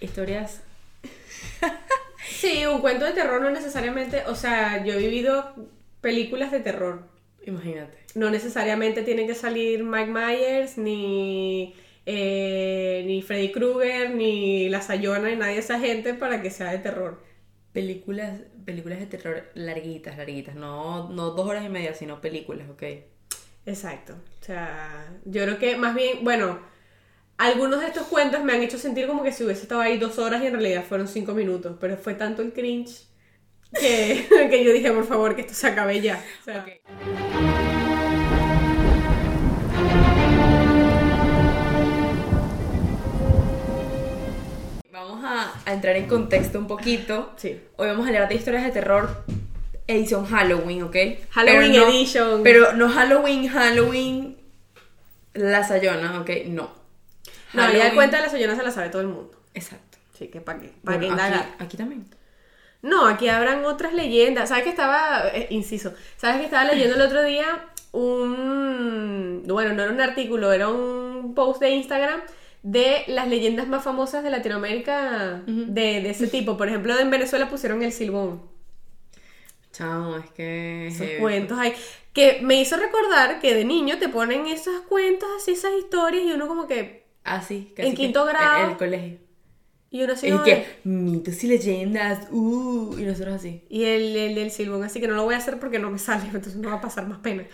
Historias. Sí, un cuento de terror no necesariamente, o sea, yo he vivido películas de terror. Imagínate. No necesariamente tiene que salir Mike Myers, ni, eh, ni Freddy Krueger, ni La Sayona, ni nadie de esa gente para que sea de terror. Películas, películas de terror larguitas, larguitas. No, no dos horas y media, sino películas, ok. Exacto. O sea, yo creo que más bien, bueno, algunos de estos cuentos me han hecho sentir como que si hubiese estado ahí dos horas y en realidad fueron cinco minutos, pero fue tanto el cringe que, que yo dije, por favor, que esto se acabe ya. O sea, Vamos a, a entrar en contexto un poquito. Sí. Hoy vamos a hablar de historias de terror edición Halloween, ¿ok? Halloween Pero no- edition. Pero no Halloween, Halloween, la Sayona, ¿ok? No. No, Halloween- el cuento de la Sayona se la sabe todo el mundo. Exacto. Sí, que para qué, para Bueno, aquí, aquí también. No, aquí habrán otras leyendas. ¿Sabes que estaba, eh, inciso, ¿sabes que estaba leyendo el otro día un, bueno, no era un artículo, era un post de Instagram de las leyendas más famosas de Latinoamérica de, de ese tipo. Por ejemplo, en Venezuela pusieron el silbón. Chao, es que... Esos cuentos hay. Que me hizo recordar que de niño te ponen esos cuentos así, esas historias y uno como que... Ah, sí. En quinto que- grado. En el colegio. Y uno así... Como que mitos y leyendas, uh, y nosotros así. Y el, el del silbón, así que no lo voy a hacer porque no me sale, entonces no va a pasar más pena.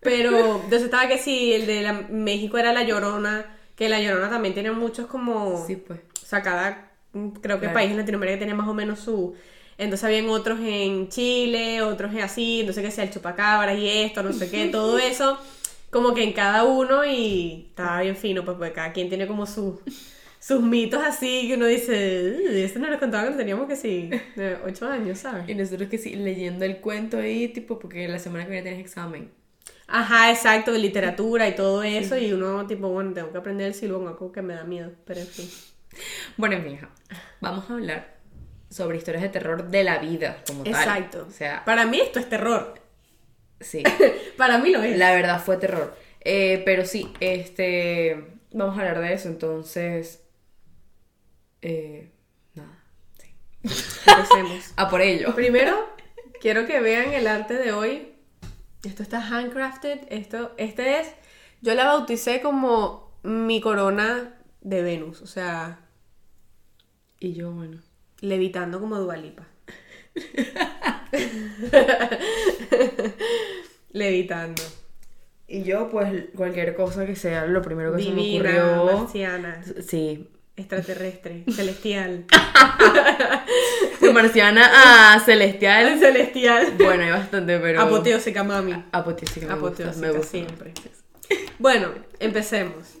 Pero entonces estaba que sí, el de la- México era la Llorona, que la Llorona también tiene muchos como... Sí, pues. O sea, cada, mm, creo que Claro. país en Latinoamérica tiene más o menos su... Entonces habían otros en Chile, otros en así, sé qué sea, el chupacabras y esto, no sé qué, todo eso, como que en cada uno y estaba bien fino, pues porque cada quien tiene como su, sus mitos así que uno dice, "Uy, esto nos lo contaban cuando teníamos que sí, de 8 años, ¿sabes? Y nosotros que sí, leyendo el cuento ahí, tipo, porque la semana que viene tienes examen. Ajá, exacto, de literatura y todo eso, y uno tipo, bueno, tengo que aprender el silbón, algo que me da miedo, pero en fin. Bueno, mi hija, vamos a hablar sobre historias de terror de la vida, como tal. Exacto. O sea, Para mí esto es terror, sí. para mí lo es. La verdad fue terror. Eh, pero sí, este. Vamos a hablar de eso, entonces. Eh, nada, sí. Empecemos. A por ello. Primero, quiero que vean el arte de hoy. Esto está handcrafted. Esto, este es. Yo la bauticé como mi corona de Venus. O sea, Y yo, bueno. levitando como Dualipa. levitando. Y yo, pues, cualquier cosa que sea lo primero que se me Divina, ocurrió. marciana, Sí. extraterrestre, celestial. De marciana a celestial. celestial. Bueno, hay bastante, pero. Apoteósica, mami. Apoteósica. Me gusta, Apoteósica, me gusta. siempre. Bueno, empecemos.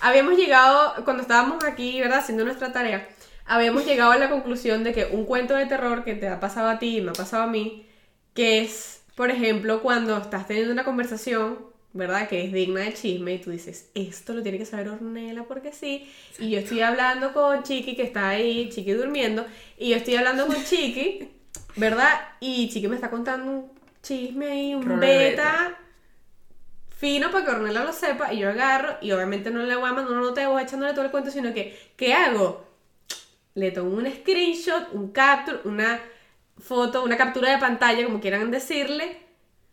Habíamos llegado, cuando estábamos aquí, ¿verdad? Haciendo nuestra tarea, habíamos llegado a la conclusión de que un cuento de terror que te ha pasado a ti y me ha pasado a mí, que es, por ejemplo, cuando estás teniendo una conversación, ¿verdad? Que es digna de chisme y tú dices, esto lo tiene que saber Ornella porque sí. Y yo estoy hablando con Chiqui, que está ahí, Chiqui durmiendo, y yo estoy hablando con Chiqui, ¿verdad? Y Chiqui me está contando un chisme y un Rolo beta fino para que Ornella lo sepa y yo agarro y obviamente no le voy a mandar una nota de voz echándole todo el cuento, sino que, ¿qué hago? Le tomo un screenshot, un capture, una foto, una captura de pantalla, como quieran decirle,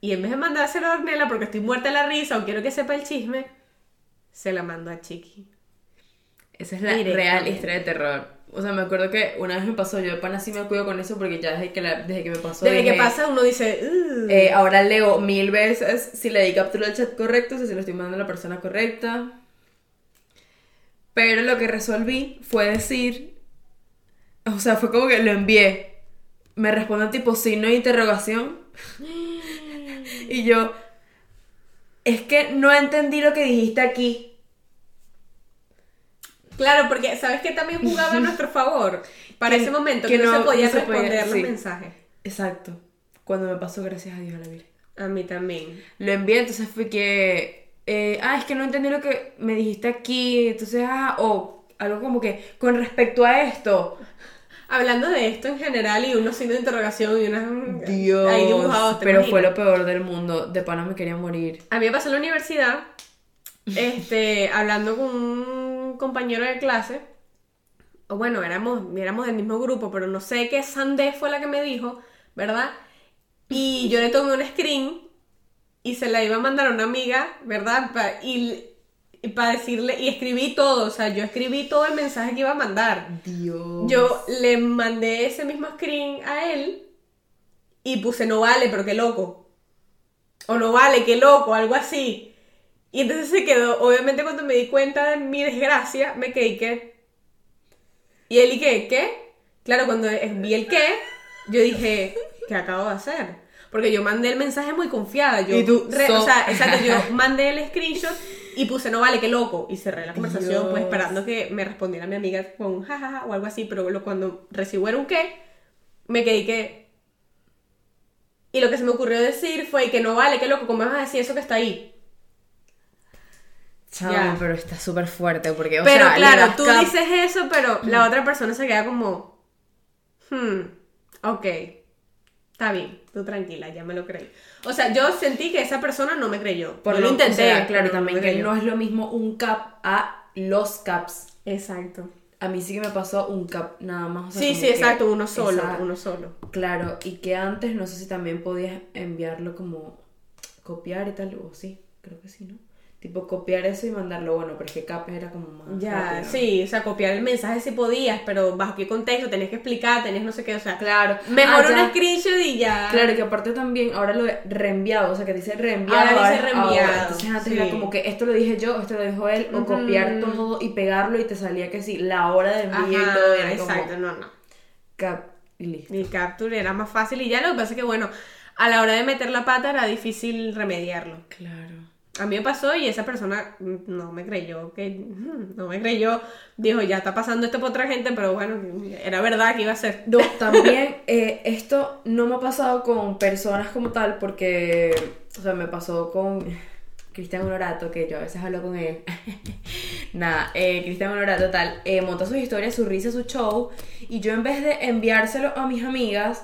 y en vez de mandárselo a Ornella porque estoy muerta de la risa o quiero que sepa el chisme, se la mando a Chiqui. Esa es la real historia de terror. O sea, me acuerdo que una vez me pasó, yo de pana sí me cuido con eso porque ya desde que, la- desde que me pasó. Desde que pasa uno dice, eh, ahora leo mil veces si le di captura al chat correcto, si se lo estoy mandando a la persona correcta. Pero lo que resolví fue decir, o sea, fue como que lo envié. Me responde tipo signo de interrogación. y yo, es que no entendí lo que dijiste aquí. Claro, porque ¿sabes que también jugaba a nuestro favor? Para Que- ese momento, que que, no, no- se podía no se podía- responder los sí. mensajes. Exacto. Cuando me pasó, gracias a Dios a la Virgen. A mí también. Lo envié, entonces fue que. eh, ah, es que no entendí lo que me dijiste aquí. Entonces, ah, o algo como que con respecto a esto. Hablando de esto en general y unos signos de interrogación y unas Dios. ahí dibujados, ¿te pero fue lo peor del mundo. De pana me quería morir. A mí me pasó en la universidad, este, hablando con un compañero de clase, o bueno, éramos, éramos del mismo grupo, pero no sé qué Sandé fue la que me dijo, ¿verdad? Y yo le tomé un screen y se la iba a mandar a una amiga, ¿verdad? Y para decirle, y escribí todo, o sea, yo escribí todo el mensaje que iba a mandar. Dios. Yo le mandé ese mismo screen a él y puse no vale, pero qué loco. O no vale, qué loco, algo así. Y entonces se quedó, obviamente cuando me di cuenta de mi desgracia, me quedé y qué. Y él y qué, ¿qué? Claro, cuando vi el qué, yo dije, ¿qué acabo de hacer? Porque yo mandé el mensaje muy confiada. Yo Y tú, re- so- o sea, exacto, yo mandé el screenshot y puse no vale, qué loco. Y cerré la conversación, Dios. pues esperando que me respondiera mi amiga con un jajaja o algo así. Pero lo- cuando recibo era un qué, me quedé que. Y lo que se me ocurrió decir fue que no vale, qué loco, ¿cómo vas a decir eso que está ahí? Chamo, Ya. pero está súper fuerte porque, o pero sea, claro, tú cap- dices eso, pero la otra persona se queda como. Hmm, ok. Está bien, tú tranquila, ya me lo creí. O sea, yo sentí que esa persona no me creyó. Por yo lo o intenté. sea, claro, también que no es lo mismo un cap a los caps. Exacto. A mí sí que me pasó un cap nada más. o sea, Sí, sí, que exacto, uno solo, uno solo. Claro, y que antes no sé si también podías enviarlo como copiar y tal, o sí, creo que sí, ¿no? Tipo copiar eso y mandarlo, bueno, pero es que cap era como más. Ya, rápido. sí, o sea, copiar el mensaje si podías, pero bajo qué contexto, tenías que explicar, tenías no sé qué, o sea, Claro. mejor Ah, un screenshot y ya. Claro, que aparte también ahora lo de reenviado, o sea, que dice reenviado. Ahora dice reenviado, ahora. Entonces antes sí. era como que esto lo dije yo, esto lo dijo él, o copiar todo y pegarlo y te salía que sí, la hora de envío Ajá, y todo. Era exacto, como no, no. cap y listo. Mi capture era más fácil y ya lo que pasa es que, bueno, a la hora de meter la pata era difícil remediarlo. Claro. A mí me pasó y esa persona no me creyó, que no me creyó, dijo, ya está pasando esto por otra gente, pero bueno, era verdad que iba a ser. No, también eh, esto no me ha pasado con personas como tal, porque, o sea, me pasó con Cristian Honorato, que yo a veces hablo con él. Nada, eh, Cristian Honorato tal, eh, monta sus historias, su risa, su show, y yo en vez de enviárselo a mis amigas,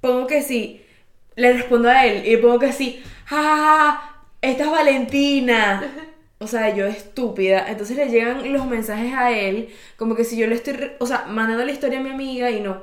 pongo que sí, le respondo a él, y pongo que sí, ja, ja, ja, esta es Valentina. O sea, yo estúpida. Entonces le llegan los mensajes a él, como que si yo le estoy, o sea, mandando la historia a mi amiga y no,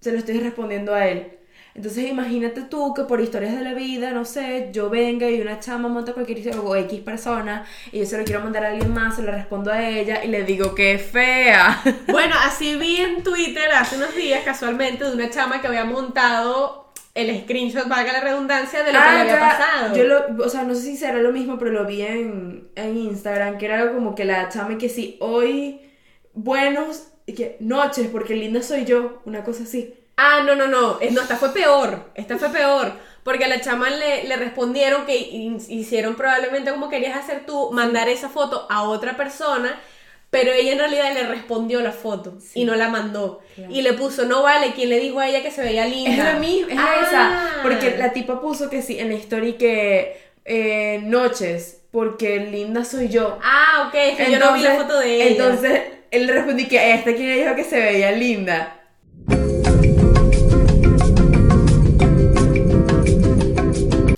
se lo estoy respondiendo a él. Entonces imagínate tú que por historias de la vida, no sé, yo venga y una chama monta cualquier historia o X persona y yo se lo quiero mandar a alguien más, se lo respondo a ella y le digo que fea. Bueno, así vi en Twitter hace unos días casualmente de una chama que había montado el screenshot, valga la redundancia, de lo que le había Ah, ya, pasado. Yo lo, o sea, no sé si será lo mismo, pero lo vi en, en Instagram, que era algo como que la chama que sí, hoy buenos y que noches, porque linda soy yo, una cosa así. Ah, no, no, no. Eh, No, esta fue peor. Esta fue peor. Porque a la chama le, le respondieron que hi- hicieron probablemente como querías hacer tú, mandar esa foto a otra persona, pero ella en realidad le respondió la foto y no la mandó. Claro. Y le puso, no vale, quien le dijo a ella que se veía linda. Es la misma, es Ah. esa. Porque la tipa puso que sí en la story que eh, noches, porque linda soy yo. Ah, ok, es que yo no vi la foto de ella. Entonces él le respondí que esta quien le dijo que se veía linda.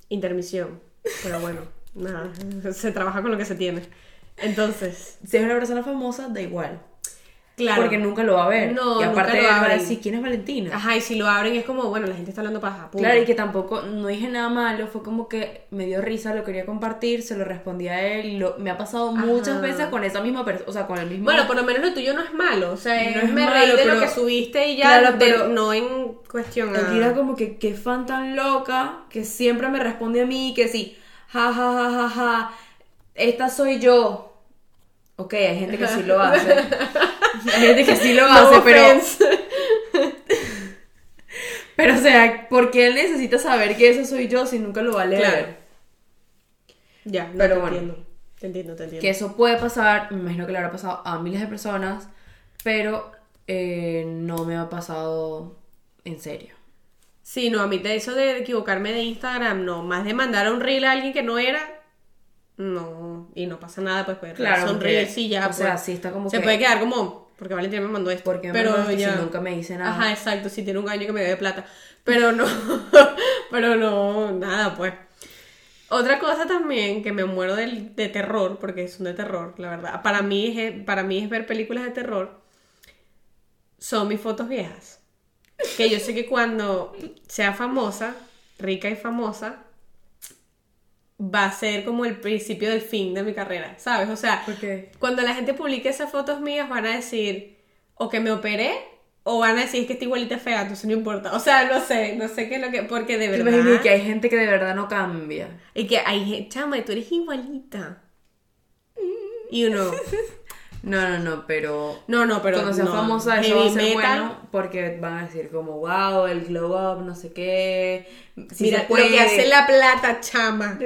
Intermisión. Pero bueno, nada, se trabaja con lo que se tiene. Entonces, Si es una persona famosa, da igual. claro. Porque nunca lo va a ver. No, y nunca aparte lo él va a abren. decir quién es Valentina. Ajá, y si lo abren es como, bueno, la gente está hablando paja. punto. Claro, y que tampoco, no dije nada malo, fue como que me dio risa, lo quería compartir, se lo respondí a él, lo, me ha pasado muchas Ajá. veces con esa misma persona, o sea, con el mismo... Bueno, por lo menos lo tuyo no es malo. O sea, No es me malo, reí de lo pero- que subiste y ya, Claro, de- pero- no en cuestión. Aquí era como que qué fan tan loca que siempre me responde a mí que sí, ja ja ja ja ja, esta soy yo. Ok, hay gente que sí lo hace. Hay gente que sí lo No hace, pero, offense. pero o sea, ¿por qué él necesita saber que eso soy yo si nunca lo va a leer? Claro. Ya, no Pero te bueno. entiendo. Te entiendo, te entiendo. Que eso puede pasar, me imagino que le habrá pasado a miles de personas, pero eh, no me ha pasado en serio. Sí, no, a mí de eso de equivocarme de Instagram, no. Más de mandar a un reel a alguien que no era, no. Y no pasa nada, pues, pues Claro, son porque, reels y ya, o sea, pues. sí está como Se que- puede quedar como, porque Valentina me mandó esto. Porque me pero mandó esto ya. si nunca me dice nada. Ajá, exacto, si tiene un año que me debe plata. Pero no, pero no, nada, pues. Otra cosa también que me muero del- de terror, porque son de terror, la verdad. Para mí, es, para mí es ver películas de terror. son mis fotos viejas. Que yo sé que cuando sea famosa, rica y famosa, va a ser como el principio del fin de mi carrera, ¿sabes? O sea, cuando la gente publique esas fotos mías van a decir o que me operé o van a decir que esta igualita es fea, entonces no importa. O sea, no sé, no sé qué es lo que... Porque de ¿Te verdad... imaginas que hay gente que de verdad no cambia? Y que hay gente, chama, y tú eres igualita. Y uno... No, no, no, pero... No, no, pero... Cuando sea no, famosa eso va a ser metal, bueno porque van a decir como, wow, el glow up, no sé qué. sí Mira, se puede. lo que hace la plata, chama.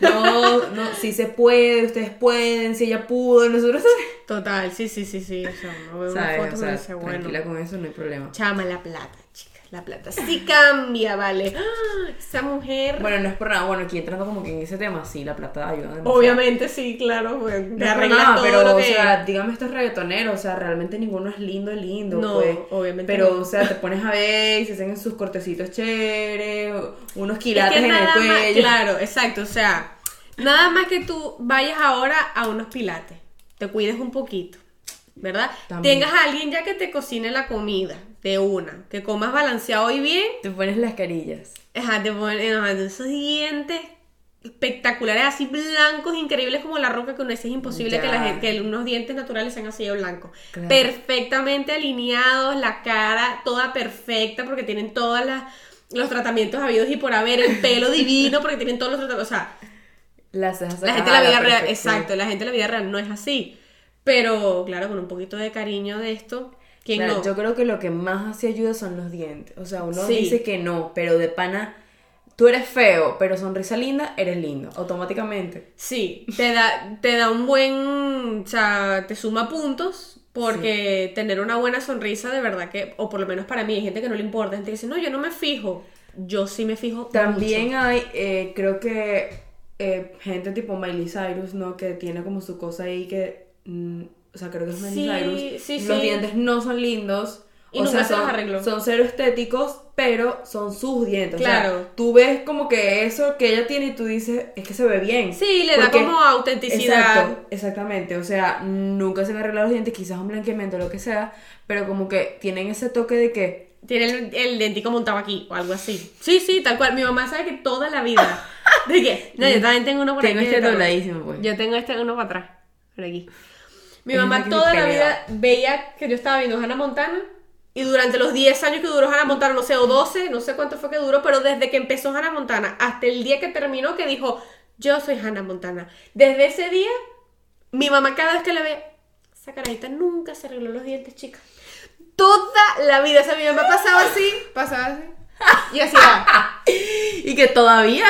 No, no, si se puede, ustedes pueden, si ella pudo, nosotros Total, sí, sí, sí, sí. O sea, uno ve una foto O sea, dice, bueno... tranquila con eso, no hay problema. Chama, la plata, chicas. La plata sí cambia, ¿vale? ¡Ah! Esa mujer... Bueno, no es por nada, bueno, aquí entrando como que en ese tema, sí, la plata ayuda demasiado. Obviamente sí, claro, güey. No Te arreglas nada, todo pero, lo o sea, dígame estos reggaetoneros, o sea, realmente ninguno es lindo, lindo, No, pues. obviamente Pero, no. o sea, te pones a ver y se hacen sus cortecitos chéveres, unos Es quilates que en el más- cuello. claro, exacto, o sea, nada más que tú vayas ahora a unos pilates, te cuides un poquito, ¿verdad? También. Tengas a alguien ya que te cocine la comida de una, que comas balanceado y bien, Te pones las carillas. ajá, te ponen ajá, esos dientes espectaculares, así blancos, increíbles como la roca, que uno es imposible Ya. que, la que unos dientes naturales sean así de blancos. Claro. Perfectamente alineados, la cara toda perfecta, porque tienen todas las los tratamientos habidos y por haber, el pelo divino, porque tienen todos los tratamientos, o sea, Las la gente en la vida real, exacto, la gente en la vida real no es así. Pero, claro, con un poquito de cariño de esto, ¿quién Claro, no? Yo creo que lo que más hace ayuda son los dientes. O sea, uno Sí. dice que no, pero de pana, tú eres feo, pero sonrisa linda, eres lindo, automáticamente. Sí, te da, te da un buen, o sea, te suma puntos porque tener una buena sonrisa de verdad que, o por lo menos para mí, hay gente que no le importa, gente que dice, no, yo no me fijo, yo sí me fijo. También mucho. hay, eh, creo que eh, gente tipo Miley Cyrus, ¿no? Que tiene como su cosa ahí que, mm, o sea, creo que es Miley Sí, Cyrus. sí, los sí. dientes no son lindos. Y o nunca sea, se los son, son cero estéticos, pero son sus dientes. O Claro. sea, tú ves como que eso que ella tiene y tú dices, es que se ve bien. Sí, le da como autenticidad. Exacto, exactamente. O sea, nunca se han arreglado los dientes, quizás un blanqueamiento o lo que sea, pero como que tienen ese toque de que. Tiene el, el dentico montado aquí o algo así. Sí, sí, tal cual. Mi mamá sabe que toda la vida. ¿De qué? No, yo también tengo uno por Tengo aquí. este de terror. dobladísimo, pues. Yo tengo este uno para atrás. Por aquí. Mi Es mamá toda la vida veía que yo estaba viendo Hannah Montana. Y durante los 10 años que duró Hannah Montana, no sé, o 12, no sé cuánto fue que duró, pero desde que empezó Hannah Montana hasta el día que terminó, que dijo, yo soy Hannah Montana. Desde ese día, mi mamá cada vez que la ve, esa carajita nunca se arregló los dientes, chica. Toda la vida, o sea, mi mamá pasaba así, pasaba así, y hacía, Y que todavía.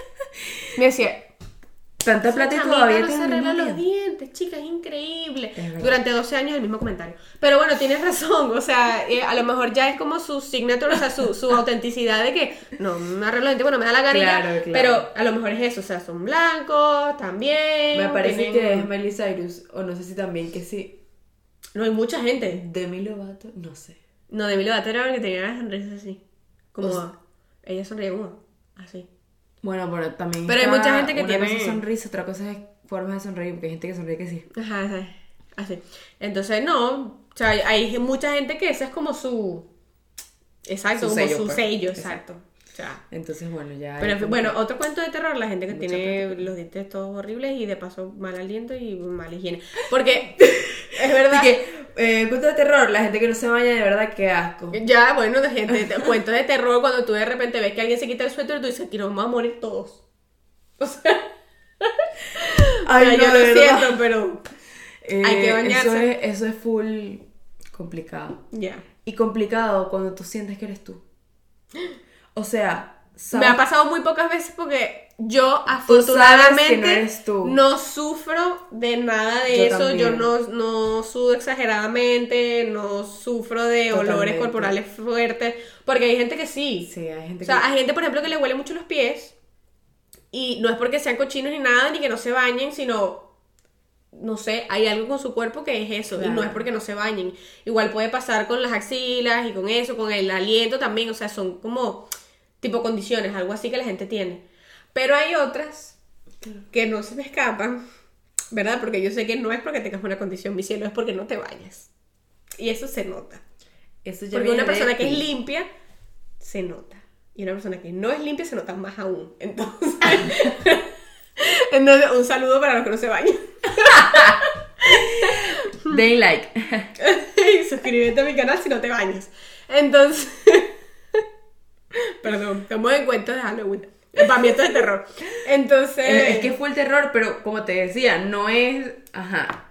me decía, Tanta plata y todavía no se arregla los diente. dientes, chica, es increíble. Es. Durante 12 años el mismo comentario. Pero bueno, tienes razón, o sea, eh, a lo mejor ya es como su signature, o sea, su, su autenticidad de que no me arreglo los dientes, bueno, me da la Claro, claro. pero a lo mejor es eso, o sea, son blancos también. Me parece tienen- que es Miley Cyrus, o no sé si también que sí. No hay mucha gente. Demi Lovato, no sé. No, de mi Lovato era que tenía la sonrisa así. Como, O sea- ella sonreía como, así. Bueno, pero también. Pero hay mucha gente que una tiene- cosa es sonrisa, otra cosa es formas de sonreír, porque hay gente que sonríe que sí. Ajá, ajá, así. Entonces, no, o sea, hay- hay mucha gente que ese es como su... Exacto, Su como sello, su pues. sello, Exacto. exacto. Entonces, bueno, ya. pero hay como bueno, otro cuento de terror, la gente que Mucha tiene los dientes todos horribles y de paso mal aliento y mala higiene. Porque es verdad que, eh, cuento de terror, la gente que no se baña, de verdad, qué asco. Ya, bueno, de gente, te- cuentos de terror cuando tú de repente ves que alguien se quita el suéter y tú dices, aquí nos vamos a morir todos. O sea, Ay, no, yo lo verdad. siento, pero Eh, Hay que bañarse. Eso es, eso es full complicado. ya. Y complicado cuando tú sientes que eres tú. O sea, Me ha pasado muy pocas veces porque yo afortunadamente no sufro de nada de Yo eso. también. Yo no, no sudo exageradamente, no sufro de olores corporales fuertes. Porque hay gente que sí. Sí, hay gente O sea, que... hay gente, por ejemplo, que le huele mucho los pies. Y no es porque sean cochinos ni nada, ni que no se bañen, sino. No sé, hay algo con su cuerpo que es eso. Y no es porque no se bañen. Igual puede pasar con las axilas y con eso, con el aliento también. O sea, son como tipo condiciones, algo así que la gente tiene. Pero hay otras que no se me escapan, ¿verdad? Porque yo sé que no es porque tengas una condición, mi cielo, es porque no te bañas. Y eso se nota. Eso ya Porque una persona que es limpia se nota. Y una persona que no es limpia se nota más aún. Entonces, entonces un saludo para los que no se bañan. Den like. y suscríbete a mi canal si no te bañas. Entonces, perdón, estamos en cuentos de Halloween. Para mí esto es terror. Entonces, Es que fue el terror, pero como te decía, no es. Ajá.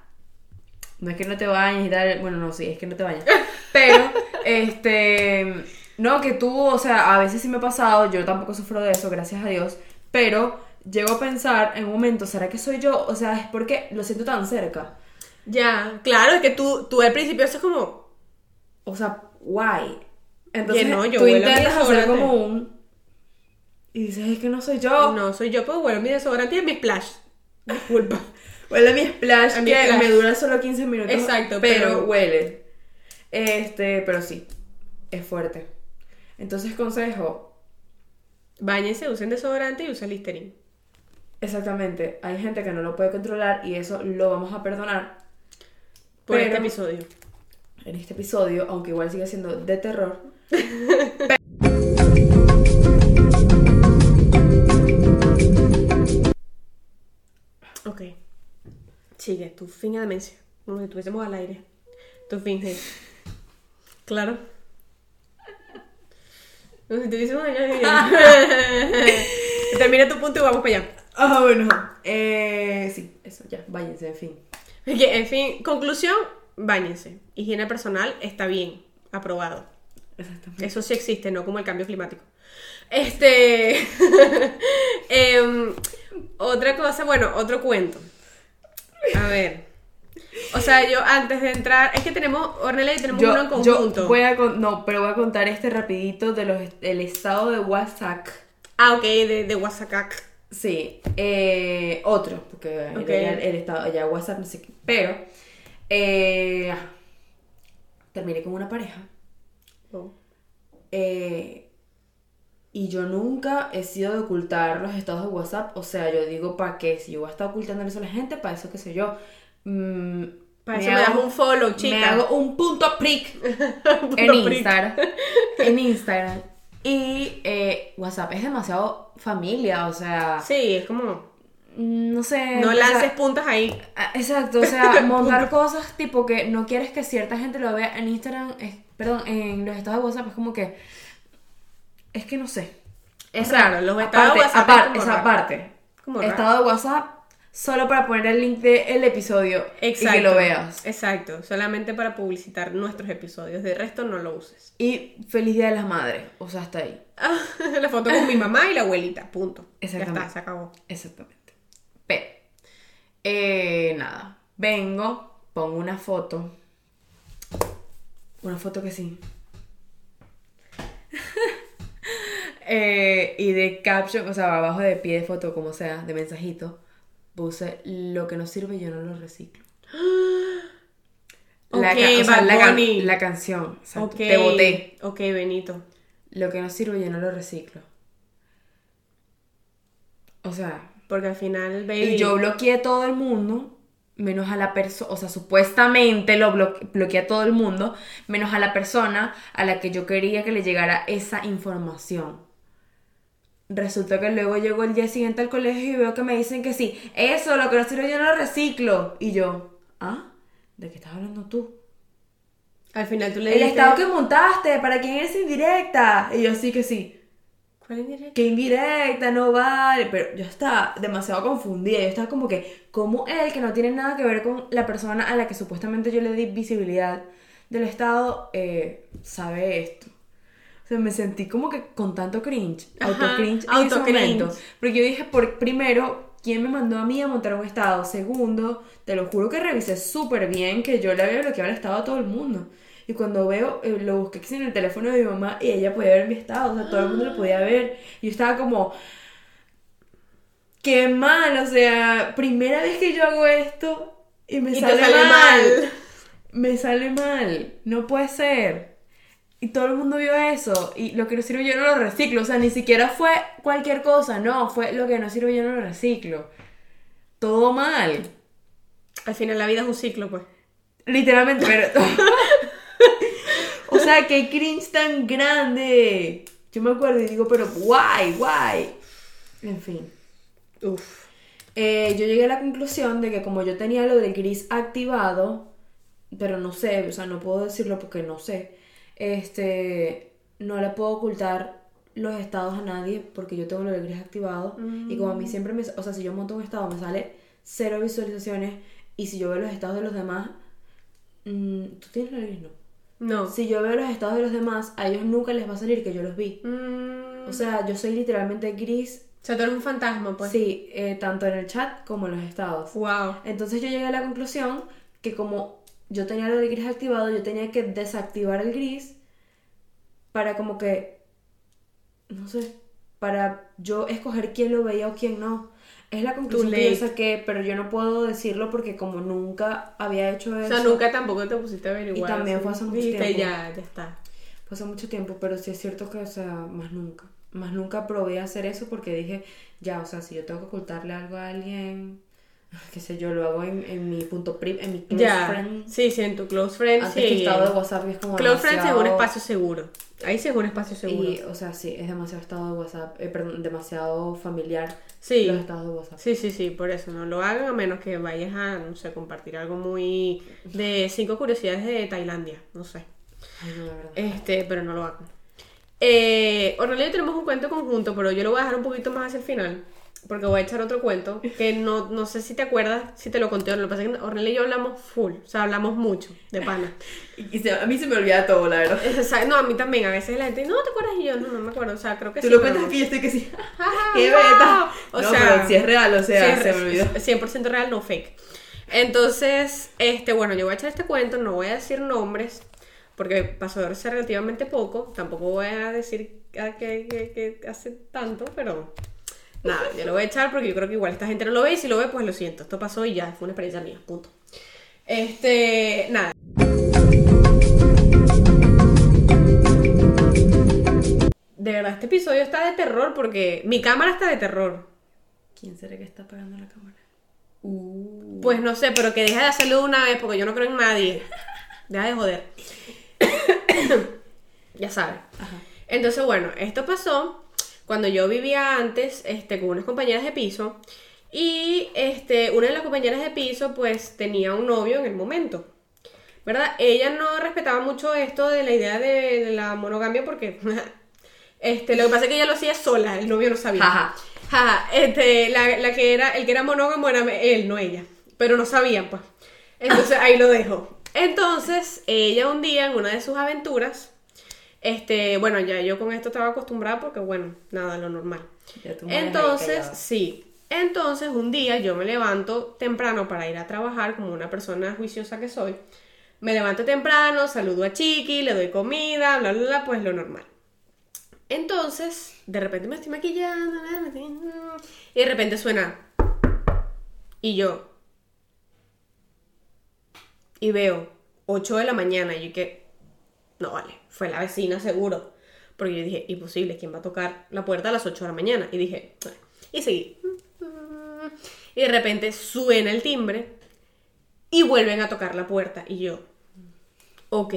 No es que no te bañes y tal. Bueno, no, sí, es que no te bañas. Pero, este. No, que tú, o sea, a veces sí me ha pasado. Yo tampoco sufro de eso, gracias a Dios. Pero llego a pensar en un momento, ¿será que soy yo? O sea, es porque lo siento tan cerca. ya, claro, es que tú, tú al principio eso es como, O sea, guay. Entonces, Que no, yo tú huelo intentas hacer como un. Y dices, es que no soy yo. no soy yo, pues bueno, mi desodorante y mi splash. Disculpa. Huele mi splash mi que splash. me dura solo 15 minutos. Exacto, pero, pero- huele. Este, pero sí, es fuerte. Entonces, consejo, Báñense, usen desodorante y usen Listerine. exactamente, hay gente que no lo puede controlar y eso lo vamos a perdonar Por Pero- este episodio. en este episodio, aunque igual sigue siendo de terror. Ok. Sigue, tu fin de demencia. Como si estuviésemos al aire. Tu finge. Claro. Como si estuviésemos al aire. Termina tu punto y vamos para allá. Ah, bueno, eh, sí, eso, ya, váyanse, en fin. En fin, conclusión, báñense. Higiene personal está bien, aprobado. Exactamente. Eso sí existe, no como el cambio climático. Este. em, otra cosa, bueno, otro cuento. A ver. O sea, yo antes de entrar. Es que tenemos, Ornella y tenemos uno en yo conjunto. voy a, con- no, pero voy a contar este rapidito de los, del estado de WhatsApp. Ah, ok, de, de. Sí, eh, otro, porque el, el estado, ya WhatsApp, no sé qué. Pero, eh, terminé con una pareja. Oh. eh, y yo nunca he sido de ocultar los estados de WhatsApp. O sea, yo digo, ¿para qué? Si yo voy a estar ocultando eso a la gente, para eso qué sé yo. Mm, Para eso me das un follow, chica. Me hago un punto prick Punto en prick. Instagram. en Instagram. Y eh, WhatsApp es demasiado familia, o sea, Sí, es como. Mm, no sé. No o sea, lances puntas ahí. ah, Exacto, o sea, montar cosas tipo que no quieres que cierta gente lo vea en Instagram, es- perdón, en los estados de WhatsApp es como que, es que no sé. Es raro, los estados de WhatsApp es aparte, esa parte, estado de WhatsApp, solo para poner el link del episodio Exacto. y que lo veas. Exacto, solamente para publicitar nuestros episodios. De resto, no lo uses. Y feliz día de las madres, o sea, hasta ahí. Ah, la foto con mi mamá y la abuelita, punto. Ya Exactamente. está, se acabó. Exactamente. Pero, eh, nada, vengo, pongo una foto. Una foto que sí. Eh, y de caption, o sea, abajo de pie de foto, como sea, de mensajito, puse lo que no sirve yo no lo reciclo. La, Ok, ca- o sea, Bad la, can- la canción, exacto, Ok. te boté. Ok, Benito. Lo que no sirve yo no lo reciclo. O sea, Porque al final, baby. Y yo bloqueé a todo el mundo, menos a la persona, o sea, supuestamente lo blo- bloqueé a todo el mundo, menos a la persona a la que yo quería que le llegara esa información. Resulta que luego llegó el día siguiente al colegio y veo que me dicen que sí, eso, lo que no sirve yo no lo reciclo. Y yo, ¿ah? ¿De qué estás hablando tú? Al final tú le El dijiste- estado que montaste, ¿para quién eres indirecta? Y yo sí que sí. ¿Cuál indirecta? que indirecta, no vale, pero yo estaba demasiado confundida, yo estaba como que, como él, que no tiene nada que ver con la persona a la que supuestamente yo le di visibilidad del Estado, eh, sabe esto. O sea, me sentí como que con tanto cringe, Ajá, auto cringe en ese auto-cringe. momento. Porque yo dije, por, primero, ¿quién me mandó a mí a montar un Estado? Segundo, te lo juro que revisé súper bien que yo le había bloqueado el Estado a todo el mundo. Y cuando veo, eh, lo busqué en el teléfono de mi mamá y ella podía ver mi estado, o sea, todo el mundo lo podía ver. Y yo estaba como, qué mal, o sea, primera vez que yo hago esto y me Y sale, sale mal. mal. Me sale mal, no puede ser. Y todo el mundo vio eso. Y lo que no sirve yo no lo reciclo. O sea, ni siquiera fue cualquier cosa, no, fue lo que no sirve yo no lo reciclo. Todo mal. Al final la vida es un ciclo, pues. Literalmente, pero. sea, qué cringe tan grande. Yo me acuerdo y digo, pero guay, guay. En fin. Uf. Eh, yo llegué a la conclusión de que como yo tenía lo del gris activado, pero no sé, o sea, no puedo decirlo porque no sé, este, no le puedo ocultar los estados a nadie porque yo tengo lo del gris activado y como a mí siempre me, o sea, si yo monto un estado me sale cero visualizaciones y si yo veo los estados de los demás, mm, tú tienes lo del gris, no. No. Si yo veo los estados de los demás, a ellos nunca les va a salir que yo los vi. Mm, O sea, yo soy literalmente gris, o sea, tú eres un fantasma, pues. sí, eh, tanto en el chat como en los estados. Wow. Entonces yo llegué a la conclusión que como yo tenía lo del gris activado, yo tenía que desactivar el gris para como que, no sé, para yo escoger quién lo veía o quién no. Es la conclusión que yo late. saqué, pero yo no puedo decirlo porque como nunca había hecho O eso, sea, nunca tampoco te pusiste a averiguar. Y también fue hace mucho tiempo. ya, ya está. fue hace mucho tiempo, pero sí es cierto que, o sea, más nunca. Más nunca probé hacer eso porque dije, ya, o sea, si yo tengo que ocultarle algo a alguien, qué sé yo, lo hago en, en mi punto prim, en mi close Ya. friend. Sí, sí, en tu close friends. Antes sí. que estado de WhatsApp es como Close friends es un demasiado- espacio seguro. Ahí sí es un espacio seguro. Y, o sea, sí, es demasiado estado de WhatsApp, eh, perdón, demasiado familiar Sí. los estados de WhatsApp. Sí, sí, sí, por eso no lo hagan a menos que vayas a, no sé, compartir algo muy de cinco curiosidades de Tailandia, no sé. Ay, no, de verdad. Este, pero no lo hagan. Eh, tenemos un cuento conjunto, pero yo lo voy a dejar un poquito más hacia el final, porque voy a echar otro cuento que no, no sé si te acuerdas, si te lo conté o no. Lo que pasa es que Ornella y yo hablamos full, o sea, hablamos mucho de pana. Y se- a mí se me olvida todo, la verdad. O sea, no, a mí también, a veces la gente, no, ¿te acuerdas? Y yo, no, no me acuerdo, o sea, creo que Tú sí. lo pero cuentas aquí yo estoy que sí. ¡Qué beta! O no, sea, pero si es real, o sea, Sí, se me olvidó. 100% real, no fake. Entonces, este, bueno, yo voy a echar este cuento, no voy a decir nombres, porque pasó de hace relativamente poco, tampoco voy a decir que, que- que hace tanto, pero nada, yo lo voy a echar porque yo creo que igual esta gente no lo ve y si lo ve, pues lo siento, esto pasó y ya, fue una experiencia mía, punto. Este, nada. De verdad, este episodio está de terror porque mi cámara está de terror. ¿Quién será que está apagando la cámara? Pues no sé, pero que deje de hacerlo de una vez porque yo no creo en nadie. Deja de joder. ya sabes. Entonces, bueno, esto pasó cuando yo vivía antes este, con unas compañeras de piso. Y este, una de las compañeras de piso, pues tenía un novio en el momento. ¿Verdad? Ella no respetaba mucho esto de la idea de, de la monogamia porque. Este, lo que pasa es que ella lo hacía sola, el novio no sabía. Jaja. Jaja, este, la, la que era, el que era monógamo era él, no ella. Pero no sabían, pues. Entonces ahí lo dejo. Entonces, ella un día en una de sus aventuras, este, bueno, ya yo con esto estaba acostumbrada porque, bueno, nada, lo normal. Entonces, sí. Entonces, un día yo me levanto temprano para ir a trabajar, como una persona juiciosa que soy. Me levanto temprano, saludo a Chiqui, le doy comida, bla, bla, bla, pues lo normal. Entonces, de repente me estoy maquillando, me estoy- y de repente suena. Y yo. Y veo 8 de la mañana, y yo que. No vale, fue la vecina seguro. Porque yo dije, imposible, ¿quién va a tocar la puerta a las 8 de la mañana? Y dije, "Bueno". y seguí. Y de repente suena el timbre y vuelven a tocar la puerta. Y yo, ok,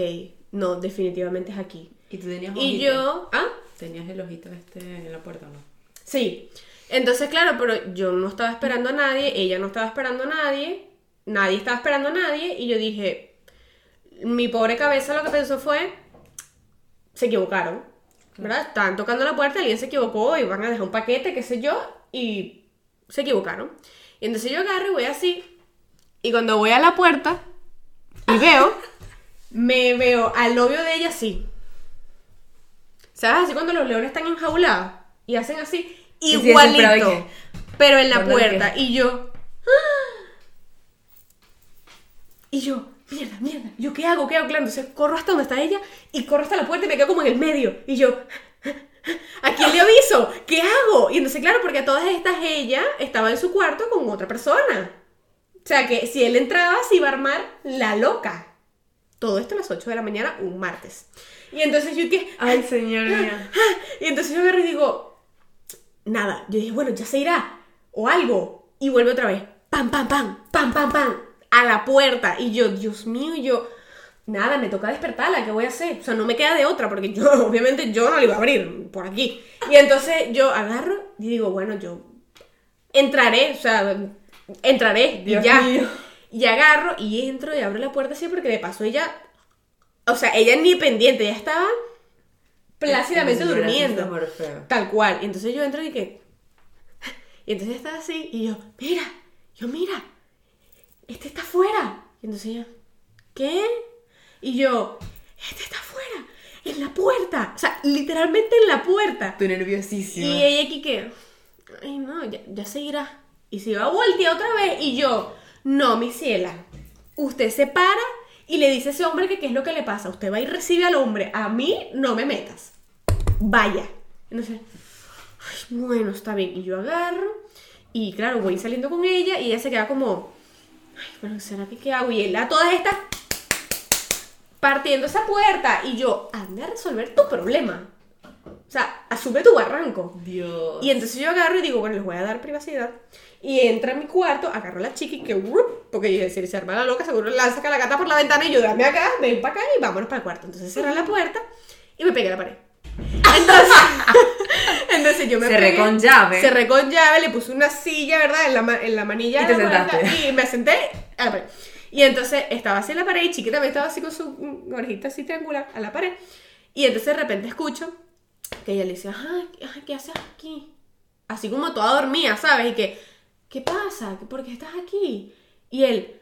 no, definitivamente es aquí. Y tú tenías Y ojito. yo, ¿ah? ¿Tenías el ojito este en la puerta o no? Sí. Entonces, claro, pero yo no estaba esperando a nadie, ella no estaba esperando a nadie, nadie estaba esperando a nadie, y yo dije, mi pobre cabeza lo que pensó fue, se equivocaron, ¿verdad? Estaban tocando la puerta, alguien se equivocó, y van a dejar un paquete, qué sé yo, y se equivocaron. Y entonces yo agarro y voy así, y cuando voy a la puerta, y veo, me veo al novio de ella así. ¿Sabes? Así cuando los leones están enjaulados y hacen así, Y sí, desesperado, ¿y igualito, pero en la ¿Cuándo puerta. Y yo, ¡ah! y yo, mierda, mierda, ¿yo qué hago? ¿Qué hago? Claro, entonces corro hasta donde está ella y corro hasta la puerta y me quedo como en el medio. Y yo, ¿a quién le aviso? ¿Qué hago? Y entonces, claro, porque a todas estas ella estaba en su cuarto con otra persona. O sea que si él entraba, se iba a armar la loca. Todo esto a las 8 de la mañana, un martes. Y entonces yo que, Ay, señor mía. y entonces yo agarro y digo, nada. Yo dije, bueno, ya se irá. O algo. Y vuelve otra vez. Pam, pam, pam, pam, pam, pam. A la puerta. Y yo, Dios mío, y yo, nada, me toca despertarla, ¿qué voy a hacer? O sea, no me queda de otra, porque yo, obviamente, yo no la iba a abrir por aquí. Y entonces yo agarro y digo, bueno, yo entraré, o sea, entraré Dios y ya. mío. Y agarro y entro y abro la puerta así porque de paso ella, o sea, ella ni pendiente, ella estaba plácidamente durmiendo. Tal cual. Y entonces yo entro y que. Y entonces ella estaba así y yo, mira, yo, mira, este está afuera. Y entonces ella, ¿qué? Y yo, este está afuera, en la puerta. O sea, literalmente en la puerta. Tú nerviosísima. Y ella aquí que, ay no, ya, ya se irá. Y se iba a voltear otra vez. Y yo, no, mi ciela. Usted se para y le dice a ese hombre que qué es lo que le pasa. Usted va y recibe al hombre. A mí no me metas. Vaya. Entonces, ay, bueno, está bien. Y yo agarro. Y claro, voy saliendo con ella. Y ella se queda como, ay, bueno, ¿será que qué hago? Y él a todas estas partiendo esa puerta. Y yo, anda a resolver tu problema. O sea, asume tu barranco. Dios. Y entonces yo agarro y digo, bueno, les voy a dar privacidad. Y entra a mi cuarto, agarro a la chica y que, ¡rup! porque yo decir, se arma la loca, seguro la saca la gata por la ventana y yo, dame acá, ven para acá y vámonos para el cuarto. Entonces cerré la puerta y me pegué a la pared. Entonces, entonces yo me Cerré pegué, con llave. Cerré con llave, le puse una silla, ¿verdad? En la, en la manilla Y te sentaste. y me senté a. Y entonces estaba así en la pared y Chiqui también estaba así con su orejita así triangular a la pared. Y entonces de repente escucho que ella le dice, ay, ¿qué haces aquí? Así como toda dormida, ¿sabes? Y que, ¿qué pasa? ¿Por qué estás aquí? Y él,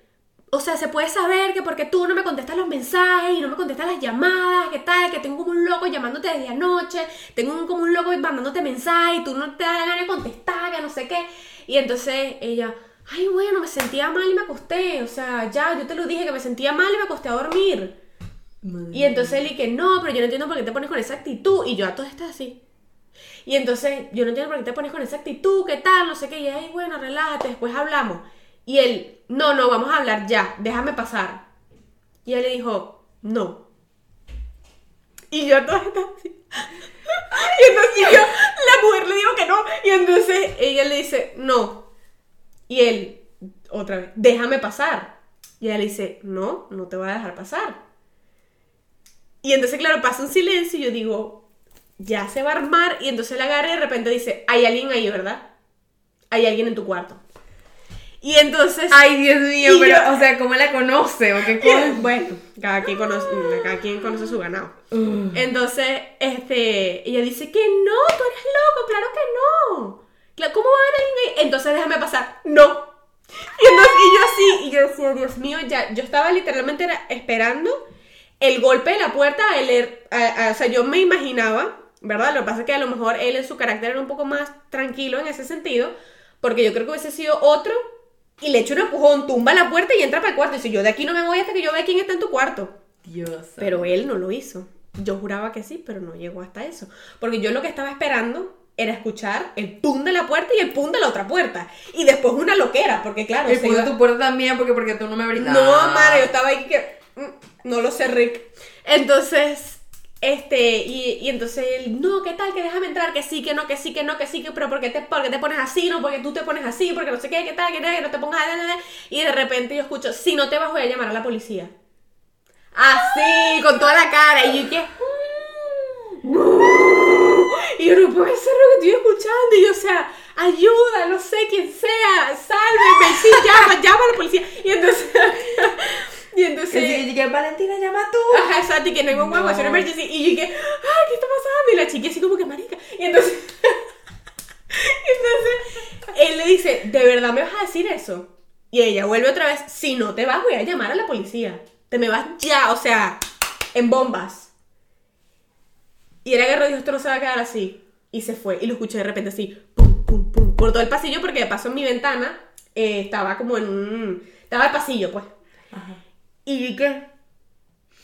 o sea, se puede saber que porque tú no me contestas los mensajes y no me contestas las llamadas, que tal, que tengo como un loco llamándote desde anoche, tengo un, como un loco mandándote mensajes y tú no te das la gana de contestar, que no sé qué. Y entonces ella, ay, bueno, me sentía mal y me acosté, o sea, ya, yo te lo dije que me sentía mal y me acosté a dormir. Y entonces él y que no, pero yo no entiendo por qué te pones con esa actitud. Y yo a todo está así. Y entonces yo no entiendo por qué te pones con esa actitud, qué tal, no sé qué. Y ay, bueno, relájate, después hablamos. Y él, no, no, vamos a hablar ya, déjame pasar. Y él le dijo, no. Y yo a todo está así. Y entonces yo, la mujer le digo que no. Y entonces ella le dice, no. Y él, otra vez, déjame pasar. Y ella le dice, no, no te voy a dejar pasar. Y entonces, claro, pasa un silencio y yo digo, ya se va a armar. Y entonces la agarra y de repente dice, hay alguien ahí, ¿verdad? Hay alguien en tu cuarto. Y entonces... Ay, Dios mío, pero, yo- o sea, ¿cómo la conoce? ¿O qué bueno, cada quien, conoce, cada quien conoce su ganado. Uh. Entonces, este, ella dice que no, tú eres loco, claro que no. ¿Cómo va a haber? Entonces déjame pasar. No. Y, entonces, y yo así, y yo decía, Dios mío, ya, yo estaba literalmente era esperando el golpe de la puerta, el, er- a- a- o sea, yo me imaginaba, ¿verdad? Lo que pasa es que a lo mejor él en su carácter era un poco más tranquilo en ese sentido, porque yo creo que hubiese sido otro y le echa un empujón, tumba la puerta y entra para el cuarto. Y dice, yo de aquí no me voy hasta que yo vea quién está en tu cuarto. Dios. Pero él no lo hizo. Yo juraba que sí, pero no llegó hasta eso. Porque yo lo que estaba esperando era escuchar el pum de la puerta y el pum de la otra puerta. Y después una loquera, porque claro, El iba- de tu puerta también, porque, porque tú no me abrías. no, madre, yo estaba ahí que. mm, No lo sé, Rick. Entonces, este, y, y entonces él, no, ¿qué tal? Que déjame entrar, que sí, que no, que sí, que no, que sí, que, pero ¿por qué te, por qué te pones así? No, porque tú te pones así, porque no sé qué, qué tal, que, que no te pongas. da, da, da. Y de repente yo escucho, si no te vas, voy a llamar a la policía. Así, con toda la cara. Y yo. ¡No! Y yo no puede ser lo que estoy escuchando. Y yo, o sea, ayuda, no sé quién sea, sálveme, sí, llama, llama a la policía. Y entonces. y entonces. Sí, que Valentina, llama tú. Ajá, exacto, y que no hay guagua, es una No. emergency. Y yo dije, ah, ¿qué está pasando? Y la chica así como que marica. Y entonces. y entonces. Él le dice, ¿de verdad me vas a decir eso? Y ella vuelve otra vez, si no te vas, voy a llamar a la policía. Te me vas ya, o sea, en bombas. Y él agarró y dijo, esto no se va a quedar así. Y se fue. Y lo escuché de repente así, pum, pum, pum, por todo el pasillo, porque de paso en mi ventana eh, estaba como en un... Estaba el pasillo, pues. Ajá. Y que...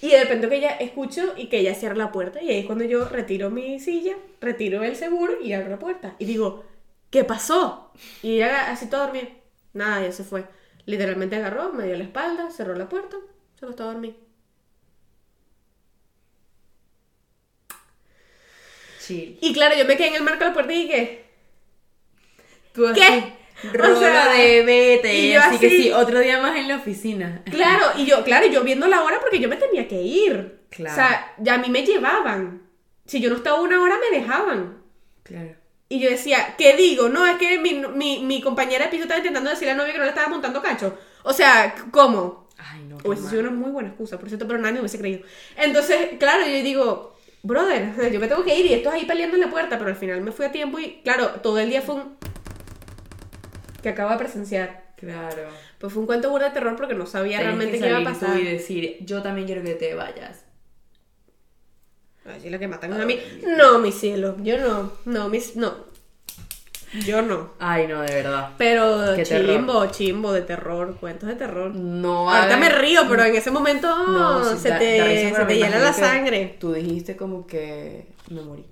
Y de repente que ella escucho y que ella cierra la puerta. Y ahí es cuando yo retiro mi silla, retiro el seguro y abro la puerta. Y digo, ¿qué pasó? Y ella así toda dormida. Nada, ya se fue. Literalmente agarró, me dio la espalda, cerró la puerta, se acostó a dormir. Chill. Y claro, yo me quedé en el marco de la puerta y dije, Tú. ¿qué? Rola sea, de vete. y yo así, que sí, otro día más en la oficina. Claro, y yo, claro, yo viendo la hora porque yo me tenía que ir. Claro. O sea, ya a mí me llevaban. Si yo no estaba una hora, me dejaban. Claro. Y yo decía, ¿qué digo? No, es que mi, mi, mi compañera de piso estaba intentando decirle al novio que no le estaba montando cacho. O sea, ¿cómo? Ay, no. Hubiese sido una muy buena excusa, por cierto, pero nadie me hubiese creído. Entonces, claro, yo digo, brother, yo me tengo que ir y estos ahí peleando en la puerta, pero al final me fui a tiempo y, claro, todo el día fue un... que acabo de presenciar. Claro. Pues fue un cuento burda de terror porque no sabía realmente que qué iba a pasar. y decir, yo también quiero que te vayas. Así la que matan a mí. No, mi cielo, yo no. No, mis. No. Yo no. Ay, no, de verdad. Pero Qué chimbo, chimbo de terror, cuentos de terror. No Ahorita me río, pero en ese momento No, sí, se da- te, da risa, se te hiela la sangre. Tú dijiste como que me morí.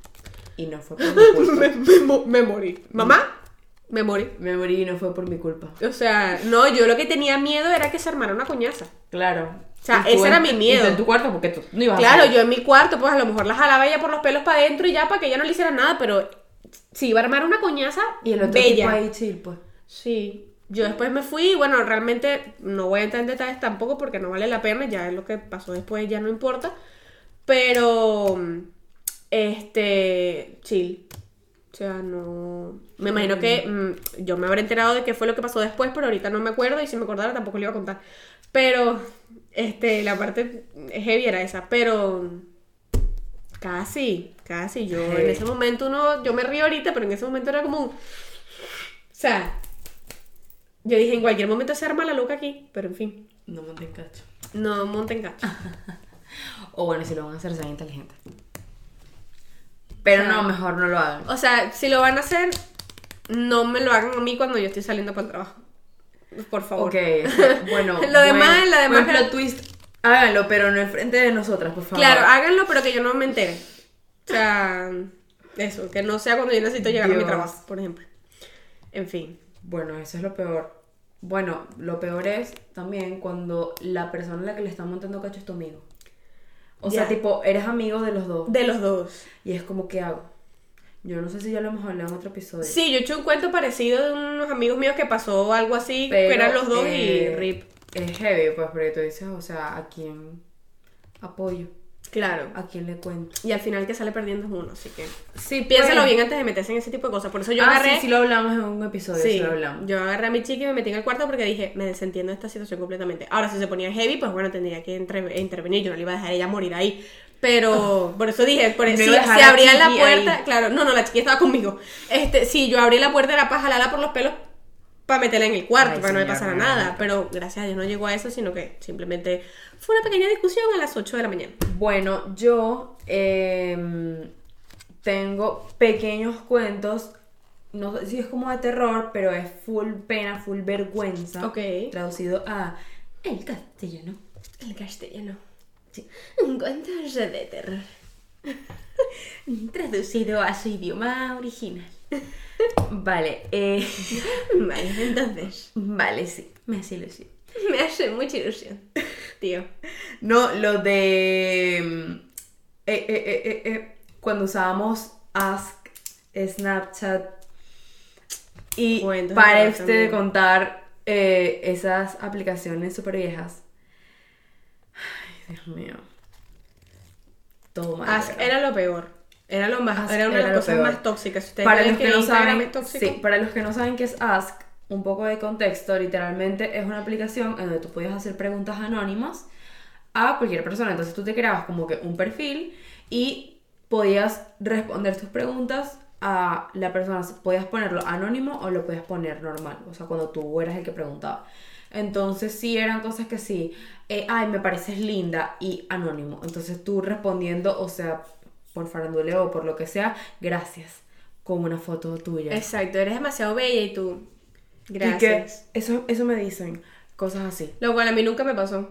Y no fue por mi culpa. me, me mo- me morí. ¿Mamá? Me morí. me morí y no fue por mi culpa. O sea, no, yo lo que tenía miedo era que se armara una coñaza. Claro. O sea, ese era mi miedo. en tu cuarto porque tú no ibas Claro, yo en mi cuarto, pues a lo mejor la jalaba ella por los pelos para adentro y ya para que ella no le hiciera nada, pero si iba a armar una coñaza, Y el otro bella. tipo ahí chill, pues. Sí. Yo después me fui y bueno, realmente no voy a entrar en detalles tampoco porque no vale la pena, ya es lo que pasó después, ya no importa. Pero, este, chill. O sea, no... Me imagino que mm, yo me habré enterado de qué fue lo que pasó después, pero ahorita no me acuerdo y si me acordara tampoco le iba a contar. Pero, este, la parte heavy era esa, pero... Casi, casi. Yo en ese momento uno, yo me río ahorita, pero en ese momento era como un... O sea, yo dije, en cualquier momento se arma la loca aquí, pero en fin, No monten cacho. no monten gato. O bueno, si lo van a hacer, sean inteligentes. Pero O sea, no, mejor no lo hagan. O sea, si lo van a hacer, no me lo hagan a mí cuando yo estoy saliendo para el trabajo. Por favor. Ok, bueno. Lo demás- bueno, la demás buen era- plot twist, háganlo, pero no enfrente de nosotras, por favor. Claro, háganlo, pero que yo no me entere. O sea, eso, que no sea cuando yo necesito llegar a mi trabajo, por ejemplo. En fin. Bueno, eso es lo peor. Bueno, lo peor es también cuando la persona a la que le están montando cacho es tu amigo. O sea, Ya. tipo, eres amigo de los dos. De los dos. Y es como, ¿qué hago? Yo no sé si ya lo hemos hablado en otro episodio. Sí, yo he hecho un cuento parecido de unos amigos míos que pasó algo así, pero, que eran los dos eh, y rip. Es heavy, pues, porque tú dices, o sea, ¿a quién apoyo? Claro. ¿A quién le cuento? Y al final que sale perdiendo es uno, así que... Sí, Piénsalo bien antes de meterse en ese tipo de cosas. Por eso yo ah, agarré... sí, sí lo hablamos en un episodio, sí, Sí, lo hablamos. yo agarré a mi chica y me metí en el cuarto porque dije, me desentiendo de esta situación completamente. Ahora, si se ponía heavy, pues bueno, tendría que entre- intervenir. Yo no le iba a dejar a ella morir ahí. Pero, por eso dije, por No si, si abría la puerta, ahí. claro, no, no, la chiquilla estaba conmigo. Este, si yo abrí la puerta era para jalarla por los pelos para meterla en el cuarto, Ay, para que no me pasara nada. no. Pero gracias a Dios no llegó a eso, sino que simplemente fue una pequeña discusión a las 8 de la mañana. Bueno, yo em, tengo pequeños cuentos, no sé si es como de terror, pero es full pena, full vergüenza. Ok. Traducido a el castellano. El castellano. Sí. Un cuento de terror. Traducido a su idioma original. Vale, eh, Vale, entonces, vale, sí, me hace ilusión. me hace mucha ilusión, tío. No, lo de. mm, eh, eh, eh, eh, eh, cuando usábamos Ask, Snapchat. Y de para usted también. contar eh, esas aplicaciones súper viejas. Ay, Dios mío. Todo mal. Ask era lo peor. Era lo más, Ask era una de las cosas peor. más tóxicas. Para los que, no Instagram saben, sí, para los que no saben qué es Ask, un poco de contexto, literalmente es una aplicación en donde tú podías hacer preguntas anónimas a cualquier persona. Entonces tú te creabas como que un perfil y podías responder tus preguntas a la persona. Podías ponerlo anónimo o lo podías poner normal, o sea, cuando tú eras el que preguntaba. Entonces sí eran cosas que sí, eh, ay, me pareces linda y anónimo. Entonces tú respondiendo, o sea, por faranduleo o por lo que sea, gracias, con una foto tuya. Exacto, eres demasiado bella y tú. Y que Gracias. eso, eso me dicen, cosas así. Lo cual a mí nunca me pasó.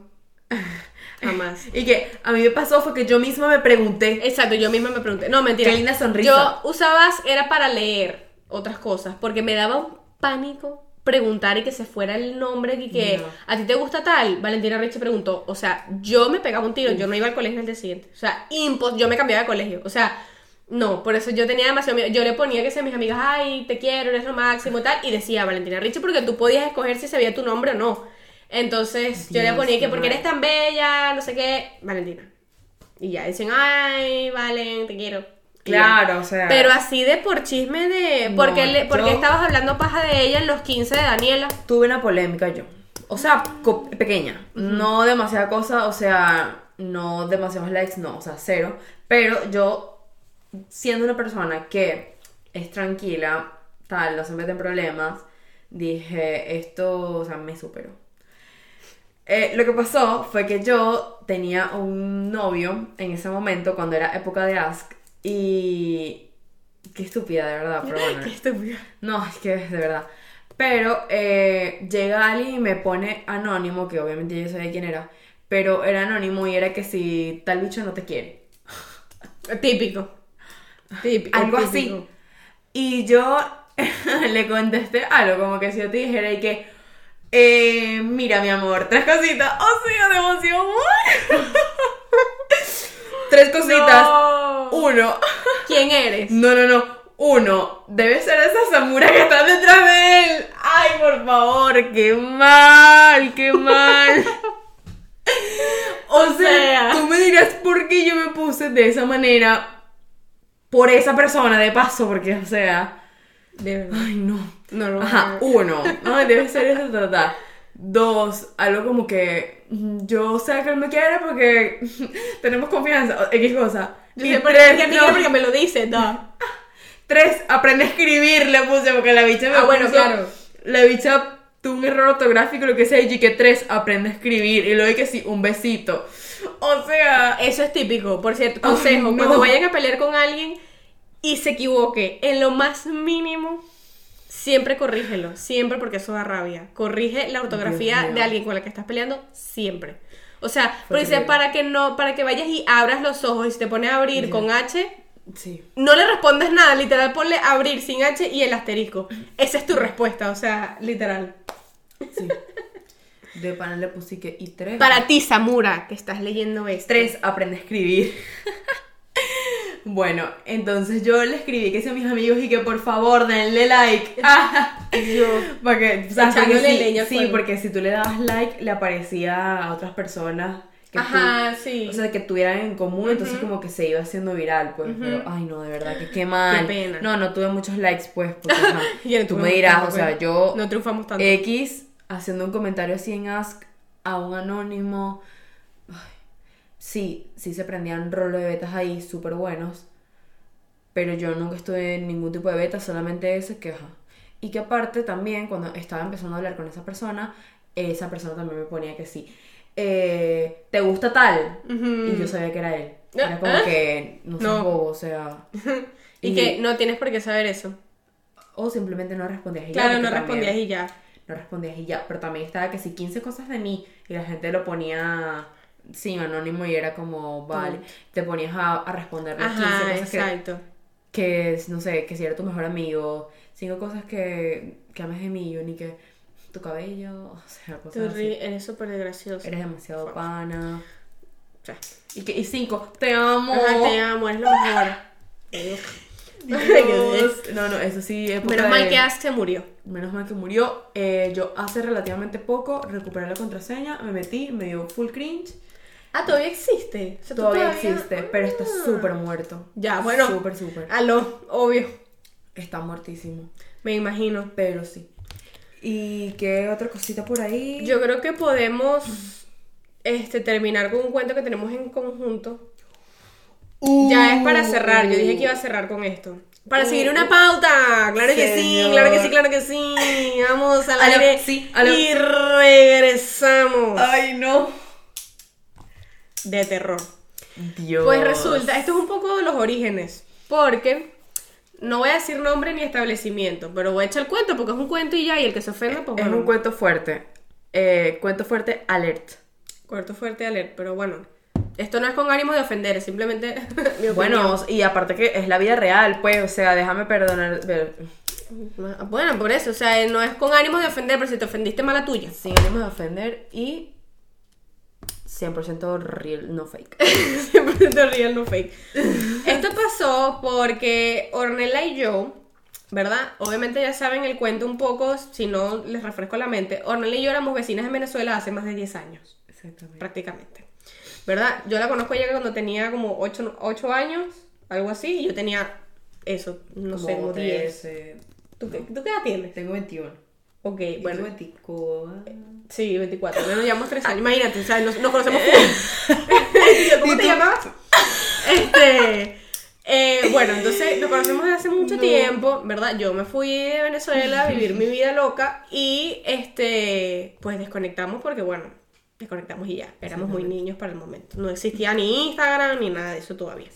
Jamás. Y que a mí me pasó fue que yo misma me pregunté, Exacto, yo misma me pregunté. No, mentira. Qué linda sonrisa. Yo usaba Ask era para leer otras cosas, porque me daba un pánico preguntar y que se fuera el nombre y que No. a ti te gusta tal. Valentina Richie preguntó. O sea, yo me pegaba un tiro, yo no iba al colegio el día siguiente. O sea, impos, yo me cambiaba de colegio. O sea, No, por eso yo tenía demasiado miedo. Yo le ponía que sea a mis amigas, ay, te quiero, eres lo máximo, tal. Y decía Valentina Richie porque tú podías escoger si sabía tu nombre o no. Entonces yo le ponía que porque eres tan bella, no sé qué, Valentina. Y ya decían, ay, Valen, te quiero. Claro, o sea. Pero así de por chisme de. No, ¿Por qué, le- por qué estabas hablando paja de ella en los 15 de Daniela? tuve una polémica yo. O sea, pequeña. No demasiada cosa, o sea, no demasiados likes, no, o sea, cero. Pero yo, siendo una persona que es tranquila, tal, no se mete en problemas, dije, esto, o sea, me superó. Eh, lo que pasó fue que yo tenía un novio en ese momento, cuando era época de Ask, y... Qué estúpida, de verdad, pero bueno. Qué estúpida. No, es que de verdad. Pero eh, llega alguien y me pone anónimo, que obviamente yo sabía quién era, pero era anónimo y era que si tal bicho no te quiere. Típico. Típico. Algo típico. así. Y yo le contesté algo, como que si yo te dijera y que, eh, mira mi amor, tres cositas. Oh, sí, de emoción. Tres cositas. No. Uno. ¿Quién eres? No, no, no. Uno, debe ser esa Samura que está detrás de él. Ay, por favor, qué mal, qué mal. O sea, sea. tú me dirás por qué yo me puse de esa manera por esa persona, de paso, porque, o sea, De verdad. ay, no. No, no. Ajá, uno, no, debe ser esa trata. Dos, algo como que mm, yo sé que él me quiere porque tenemos confianza, X cosa. Yo Y sé por tres, me no. quiere porque me lo dice, da. Tres, aprende a escribir, le puse, porque la bicha me Ah, bueno, puso- claro. La bicha tuvo un error ortográfico, lo que sea, y que tres, aprende a escribir. Y luego que sí, un besito. O sea, Eso es típico, por cierto. Consejo, no. cuando vayan a pelear con alguien y se equivoque en lo más mínimo, siempre corrígelo. Siempre porque eso da rabia. Corrige la ortografía de alguien con la que estás peleando, siempre. O sea, porque dice, para que no, para que vayas y abras los ojos y te pone a abrir con H, sí. no le respondes nada, literal ponle abrir sin H y el asterisco. Esa es tu respuesta, o sea, literal. Sí. De pana le puse que y tres. Para ti, Samura, que estás leyendo esto. Tres, aprende a escribir. Bueno, entonces yo le escribí que a mis amigos y que por favor denle like. Para que, o sea, porque sí, leña sí, porque si tú le dabas like, le aparecía a otras personas que Ajá, tú- sí. O sea, que tuvieran en común, entonces como que se iba haciendo viral, pues. Pero, ay, no, de verdad, que qué mal. Qué pena. No, no tuve muchos likes, pues, porque, no tú me dirás, tampoco, o sea, ¿eh? yo... No triunfamos tanto. X haciendo un comentario así en Ask a un anónimo. Sí, sí se prendían rolo de betas ahí súper buenos. Pero yo nunca estuve en ningún tipo de beta, solamente ese que ajá. Y que aparte también, cuando estaba empezando a hablar con esa persona, esa persona también me ponía que sí. eh, ¿Te gusta tal? Y yo sabía que era él. Era como ¿Ah? que no No. bobo, o sea. Y, que no tienes por qué saber eso. O simplemente no respondías y ya, Claro, no respondías y ya. no respondías y ya, pero también estaba que si 15 cosas de mí y la gente lo ponía sin anónimo y era como, vale, te ponías a, a responder las 15 Ajá, cosas que, exacto. que, no sé, que si era tu mejor amigo, cinco cosas que, que ames de mí, yo ni que tu cabello, o sea, Tú cosas ri- así. eres súper gracioso. Eres demasiado pana. O sea, Y, que, y cinco, te amo. ajá, te amo, es lo mejor. Dios. No, no, eso sí. Menos mal que Ask se murió. Menos mal que murió. Eh, yo hace relativamente poco recuperé la contraseña, me metí, me dio full cringe. Ah, todavía existe. O sea, Todavía existe, pero está Ah. súper muerto. Ya, bueno. Súper, súper. Aló, obvio. Está muertísimo. Me imagino. Pero sí. ¿Y qué otra cosita por ahí? Yo creo que podemos este, terminar con un cuento que tenemos en conjunto. Ya es para cerrar. Yo dije que iba a cerrar con esto. Para seguir una pauta. Claro que sí, claro que sí, claro que sí. Vamos al aire sí, y regresamos. Ay, no. De terror. Dios. Pues resulta, esto es un poco de los orígenes. Porque no voy a decir nombre ni establecimiento, pero voy a echar el cuento porque es un cuento y ya. Y el que se ofenda, pues Es bueno. un cuento fuerte. Eh, cuento fuerte, alert. Cuarto fuerte alert, pero bueno. Esto no es con ánimo de ofender, es simplemente mi. Bueno, y aparte que es la vida real, pues, o sea, déjame perdonar. ver- Bueno, por eso, o sea, no es con ánimo de ofender, pero si te ofendiste, mala tuya. Sin ánimo de ofender y 100% real, no fake. 100% real, no fake. Esto pasó porque Ornella y yo, ¿verdad? Obviamente ya saben el cuento un poco, si no les refresco la mente. Ornella y yo éramos vecinas en Venezuela hace más de 10 años, Exactamente. prácticamente. ¿Verdad? Yo la conozco a ella cuando tenía como 8, años, algo así, y yo tenía eso, no sé, como 10. 13. ¿Tú, qué- ¿Tú qué edad tienes? Tengo 21. Ok, Bueno, bueno. 24. Sí, 24. No nos llevamos 3 años. Imagínate, o sea, nos, nos conocemos yo, ¿Cómo te llamabas? Este. eh, bueno, entonces nos conocemos desde hace mucho No. tiempo, ¿verdad? Yo me fui de Venezuela a vivir mi vida loca y este, pues desconectamos porque, bueno, desconectamos y ya. Éramos muy niños para el momento. No existía ni Instagram ni nada de eso todavía.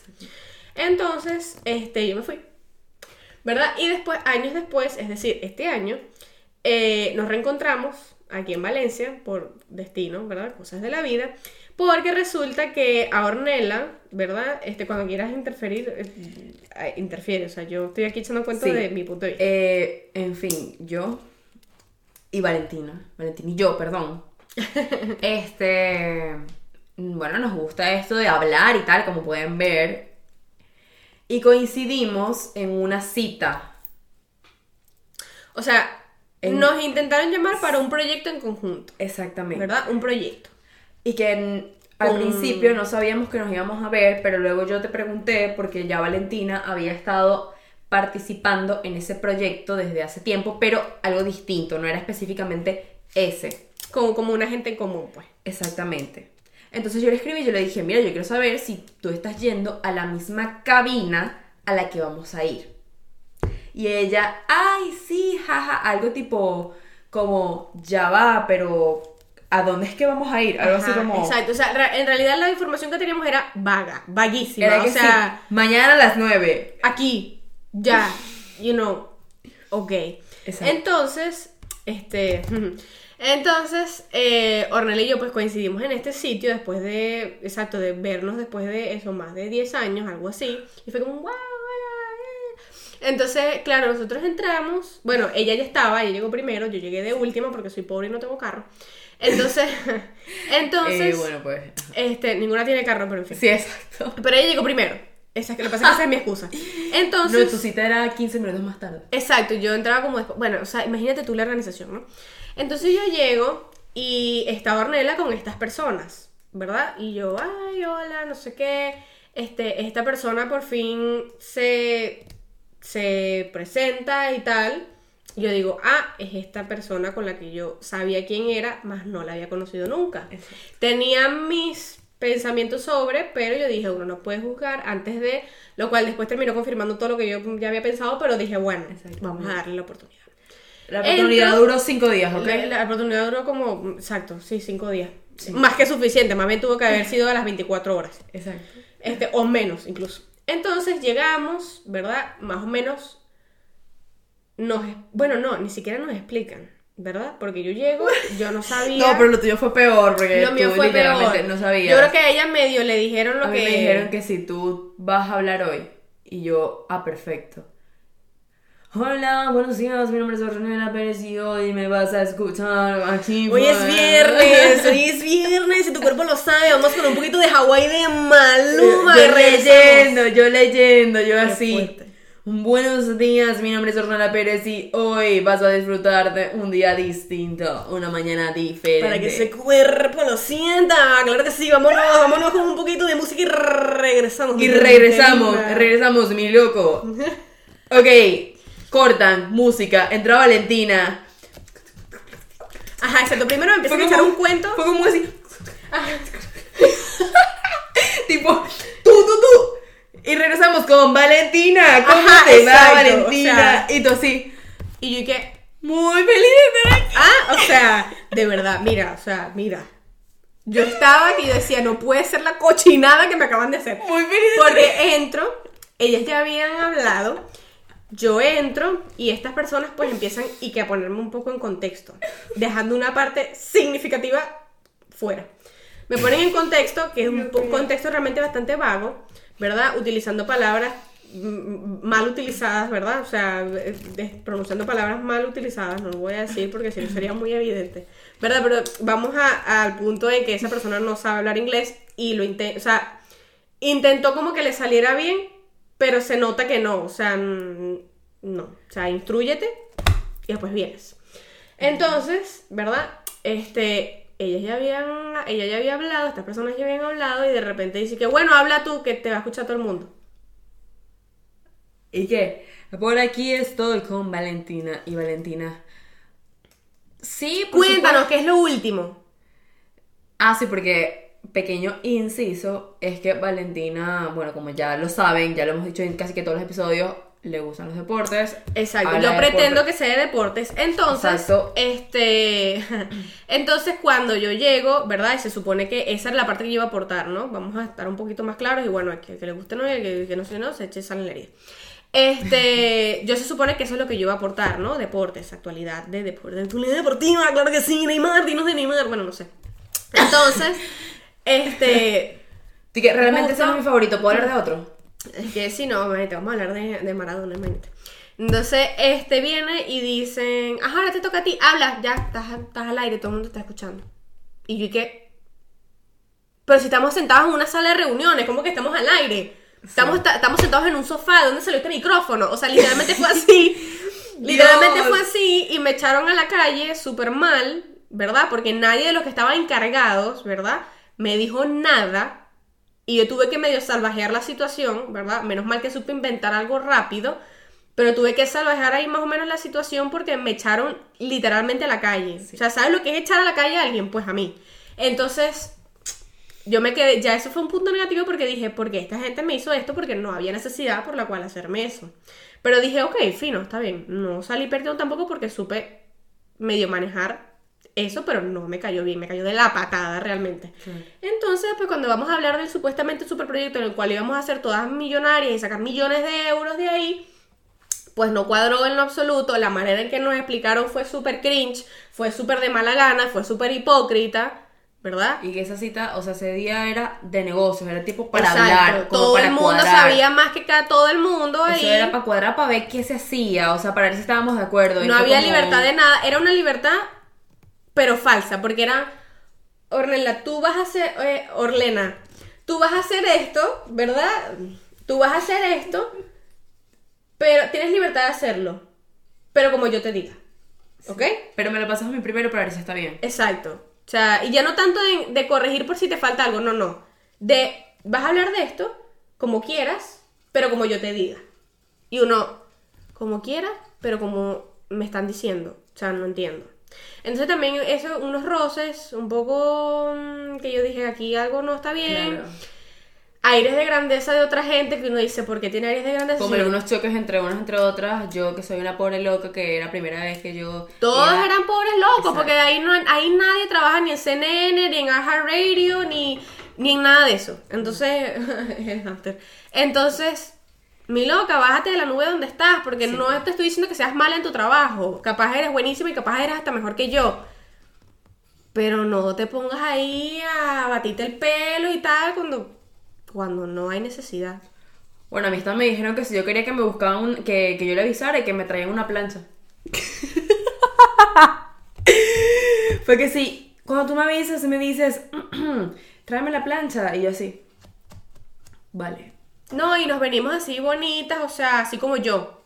Entonces, este, yo me fui. ¿Verdad? Y después, años después, es decir, este año, eh, nos reencontramos aquí en Valencia por destino, ¿verdad? Cosas de la vida. Porque resulta que a Ornella, ¿verdad? Este, cuando quieras interferir, eh, eh, interfiere. O sea, yo estoy aquí echando cuenta Sí. de mi punto de vista. Eh, en fin, yo y Valentina, Valentina y yo, perdón. este, bueno, nos gusta esto de hablar y tal, como pueden ver. Y coincidimos en una cita. O sea, en- nos intentaron llamar para un proyecto en conjunto, Exactamente. ¿verdad? Un proyecto. Y que en- al principio no sabíamos que nos íbamos a ver, pero luego yo te pregunté porque ya Valentina había estado participando en ese proyecto desde hace tiempo, pero algo distinto, no era específicamente ese. Como, como una gente en común, pues. Exactamente. Entonces yo le escribí y yo le dije, mira, yo quiero saber si tú estás yendo a la misma cabina a la que vamos a ir. Y ella, ay, sí, jaja, algo tipo, como, ya va, pero ¿a dónde es que vamos a ir? Algo así como... Exacto, o sea, en realidad la información que teníamos era vaga, vaguísima. Era o sea, sí, mañana a las 9. aquí, ya, you know, ok. Exacto. Entonces, este, entonces, eh, Ornella y yo pues coincidimos en este sitio después de, exacto, de vernos después de eso, más de 10 años, algo así, y fue como, wow, hola, eh". Entonces, claro, nosotros entramos, bueno, ella ya estaba, ella llegó primero, yo llegué de última porque soy pobre y no tengo carro. Entonces, entonces, Eh, bueno, pues... este, ninguna tiene carro, pero en fin. Sí, exacto. Pero ella llegó primero. Esa que lo que pasa es que esa es mi excusa. Entonces, No, tu cita era 15 minutos más tarde. exacto, yo entraba como después. Bueno, o sea, imagínate tú la organización, ¿no? Entonces yo llego y está Ornella con estas personas, ¿verdad? Y yo, ay, hola, no sé qué. Este, esta persona por fin se, se presenta y tal. Yo digo, ah, es esta persona con la que yo sabía quién era, más no la había conocido nunca. Exacto. Tenía mis pensamientos sobre, pero yo dije, uno no puede juzgar antes de, lo cual después terminó confirmando todo lo que yo ya había pensado, pero dije, bueno, vamos a darle la oportunidad. La oportunidad duró 5 días, ¿ok? La, la oportunidad duró como, exacto, sí, cinco días. Más que suficiente, más bien tuvo que haber sido a las 24 horas. Exacto. Este, o menos incluso. Entonces llegamos, ¿verdad? Más o menos nos... Bueno, no, ni siquiera nos explican, ¿verdad? Porque yo llego, yo no sabía... No, pero lo tuyo fue peor porque Lo mío tú fue peor. no sabías. Yo creo que a ella medio le dijeron lo a mí que... me dijeron que si tú vas a hablar hoy y yo, ah, perfecto. Hola, buenos días, mi nombre es Ornella Pérez y hoy me vas a escuchar aquí. Hoy es viernes, hoy es viernes y tu cuerpo lo sabe. Vamos con un poquito de Hawái de Maluma. Yo y regresamos. leyendo, yo leyendo, yo así. Buenos días, mi nombre es Ornella Pérez y hoy vas a disfrutar de un día distinto, una mañana diferente. Para que ese cuerpo lo sienta. Claro que sí, vámonos, vámonos con un poquito de música y regresamos. Y regresamos, regresamos, mi loco. Ok, cortan, música, entra Valentina. Ajá, exacto. Primero empiezan a echar un cuento. Fue como así. tipo, tú, tú, tú. Y regresamos con Valentina. ¿Cómo Ajá, te va, exacto, Valentina? o sea- y tú así, Y yo que. muy feliz de estar aquí. Ah, o sea, de verdad, mira, o sea, mira. Yo estaba yo decía, no puede ser la cochinada que me acaban de hacer. Muy feliz. Porque entro, ellas ya habían hablado, yo entro y estas personas pues empiezan y que a ponerme un poco en contexto, dejando una parte significativa fuera. Me ponen en contexto, que es un contexto realmente bastante vago, ¿verdad? Utilizando palabras mal utilizadas, ¿verdad? O sea, eh, de- pronunciando palabras mal utilizadas, no lo voy a decir porque si no sería muy evidente. ¿Verdad? Pero vamos a- al punto en que esa persona no sabe hablar inglés y lo intenta, o sea, intentó como que le saliera bien, pero se nota que no, o sea, mm, no, o sea, instruyete y después vienes. Entonces, ¿verdad? Este, ellas ya habían, ella ya había hablado, estas personas ya habían hablado y de repente dice que, bueno, habla tú, que te va a escuchar todo el mundo. ¿Y qué? Por aquí estoy con Valentina y Valentina. Sí, por Cuéntanos, supuesto- ¿qué es lo último? Ah, sí, porque pequeño inciso es que Valentina, bueno, como ya lo saben, ya lo hemos dicho en casi que todos los episodios, le gustan los deportes. Exacto, yo pretendo deportes. que sea de deportes. Entonces, Exacto. este, entonces cuando yo llego, ¿verdad? Y se supone que esa es la parte que yo iba a aportar, ¿no? Vamos a estar un poquito más claros y bueno, el que, el que le guste no y el que, el que no se no, se eche sanelería. Este, yo se supone que eso es lo que yo iba a aportar, ¿no? Deportes, actualidad de deportes, actualidad deportiva, claro que sí, Neymar, dinos de Neymar, bueno, no sé. Entonces, este, que realmente ese es mi favorito, ¿puedo hablar de otro? es que si no, vamos a hablar de, de Maradona, imagínate. Entonces, este viene y dicen, ajá, ahora te toca a ti, habla, ya, estás, estás al aire, todo el mundo está escuchando. Y yo y que, pero si estamos sentados en una sala de reuniones, ¿cómo que estamos al aire? Estamos, ta- estamos sentados en un sofá, ¿de dónde salió este micrófono? O sea, literalmente fue así. literalmente Dios. fue así y me echaron a la calle súper mal, ¿verdad? Porque nadie de los que estaban encargados, ¿verdad? Me dijo nada. Y yo tuve que medio salvajear la situación, ¿verdad? Menos mal que supe inventar algo rápido. Pero tuve que salvajear ahí más o menos la situación porque me echaron literalmente a la calle. O sea, ¿sabes lo que es echar a la calle a alguien? Pues a mí. Entonces, yo me quedé, ya eso fue un punto negativo porque dije, porque esta gente me hizo esto porque no había necesidad por la cual hacerme eso. Pero dije, ok, fino, está bien. No salí perdiendo tampoco porque supe medio manejar eso, pero no me cayó bien, me cayó de la patada realmente. Entonces, pues cuando vamos a hablar del supuestamente superproyecto en el cual íbamos a ser todas millonarias y sacar millones de euros de ahí, pues no cuadró en lo absoluto. La manera en que nos explicaron fue súper cringe, fue súper de mala gana, fue súper hipócrita, ¿verdad? Y que esa cita, o sea, ese día era de negocios, era tipo para Exacto, hablar, como Todo para el mundo cuadrar. sabía más que cada, todo el mundo ahí. Eso era para cuadrar, para ver qué se hacía, o sea, para ver si estábamos de acuerdo. No había como- libertad de nada. Era una libertad, pero falsa, porque era, Ornella, tú vas a hacer, eh, Orlena, tú vas a hacer esto, ¿verdad? Tú vas a hacer esto, pero tienes libertad de hacerlo, pero como yo te diga, ¿ok? Pero me lo pasas a mí primero para ver si está bien. Exacto. O sea, y ya no tanto de, de corregir por si te falta algo, no, no. De, vas a hablar de esto como quieras, pero como yo te diga. Y uno, como quieras, pero como me están diciendo. O sea, no entiendo. Entonces también eso, unos roces, un poco mm, que yo dije, aquí algo no está bien. Claro. Aires de grandeza de otra gente que uno dice, ¿por qué tiene aires de grandeza? Como algunos choques entre unas entre otras, yo que soy una pobre loca que era la primera vez que yo... Todos eran pobres locos, Exacto. porque ahí, no, ahí nadie trabaja ni en CNN, ni en Radio, ni, ni en nada de eso. Entonces. Entonces, mi loca, bájate de la nube donde estás, porque no te estoy diciendo que seas mala en tu trabajo. Capaz eres buenísima y capaz eres hasta mejor que yo. Pero no te pongas ahí a batirte el pelo y tal cuando, cuando no hay necesidad. Bueno, a mí me dijeron que si yo quería que me buscaban, un- que, que yo le avisara y que me traían una plancha. Fue que sí, cuando tú me avisas y me dices, tráeme la plancha, y yo así, vale, No, y nos venimos así bonitas, o sea, así como yo.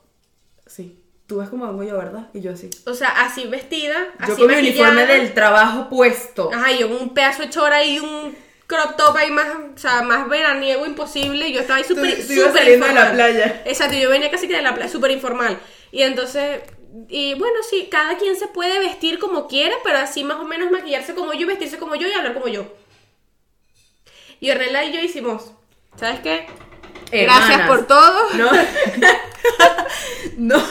sí. Tú ves como vengo yo, ¿verdad? Y yo así. O sea, así vestida, Yo así con mi uniforme del trabajo puesto. Ajá, yo con un pedazo de chora y un crop top ahí más, o sea, más veraniego imposible. y Yo estaba ahí súper tú ibas súper saliendo de la playa. Exacto, yo venía casi que de la playa, súper informal. Y entonces, y bueno, sí, cada quien se puede vestir como quiera, pero así más o menos maquillarse como yo, vestirse como yo y hablar como yo. Y Ornella y yo hicimos, ¿sabes qué? Gracias por todo. No. no.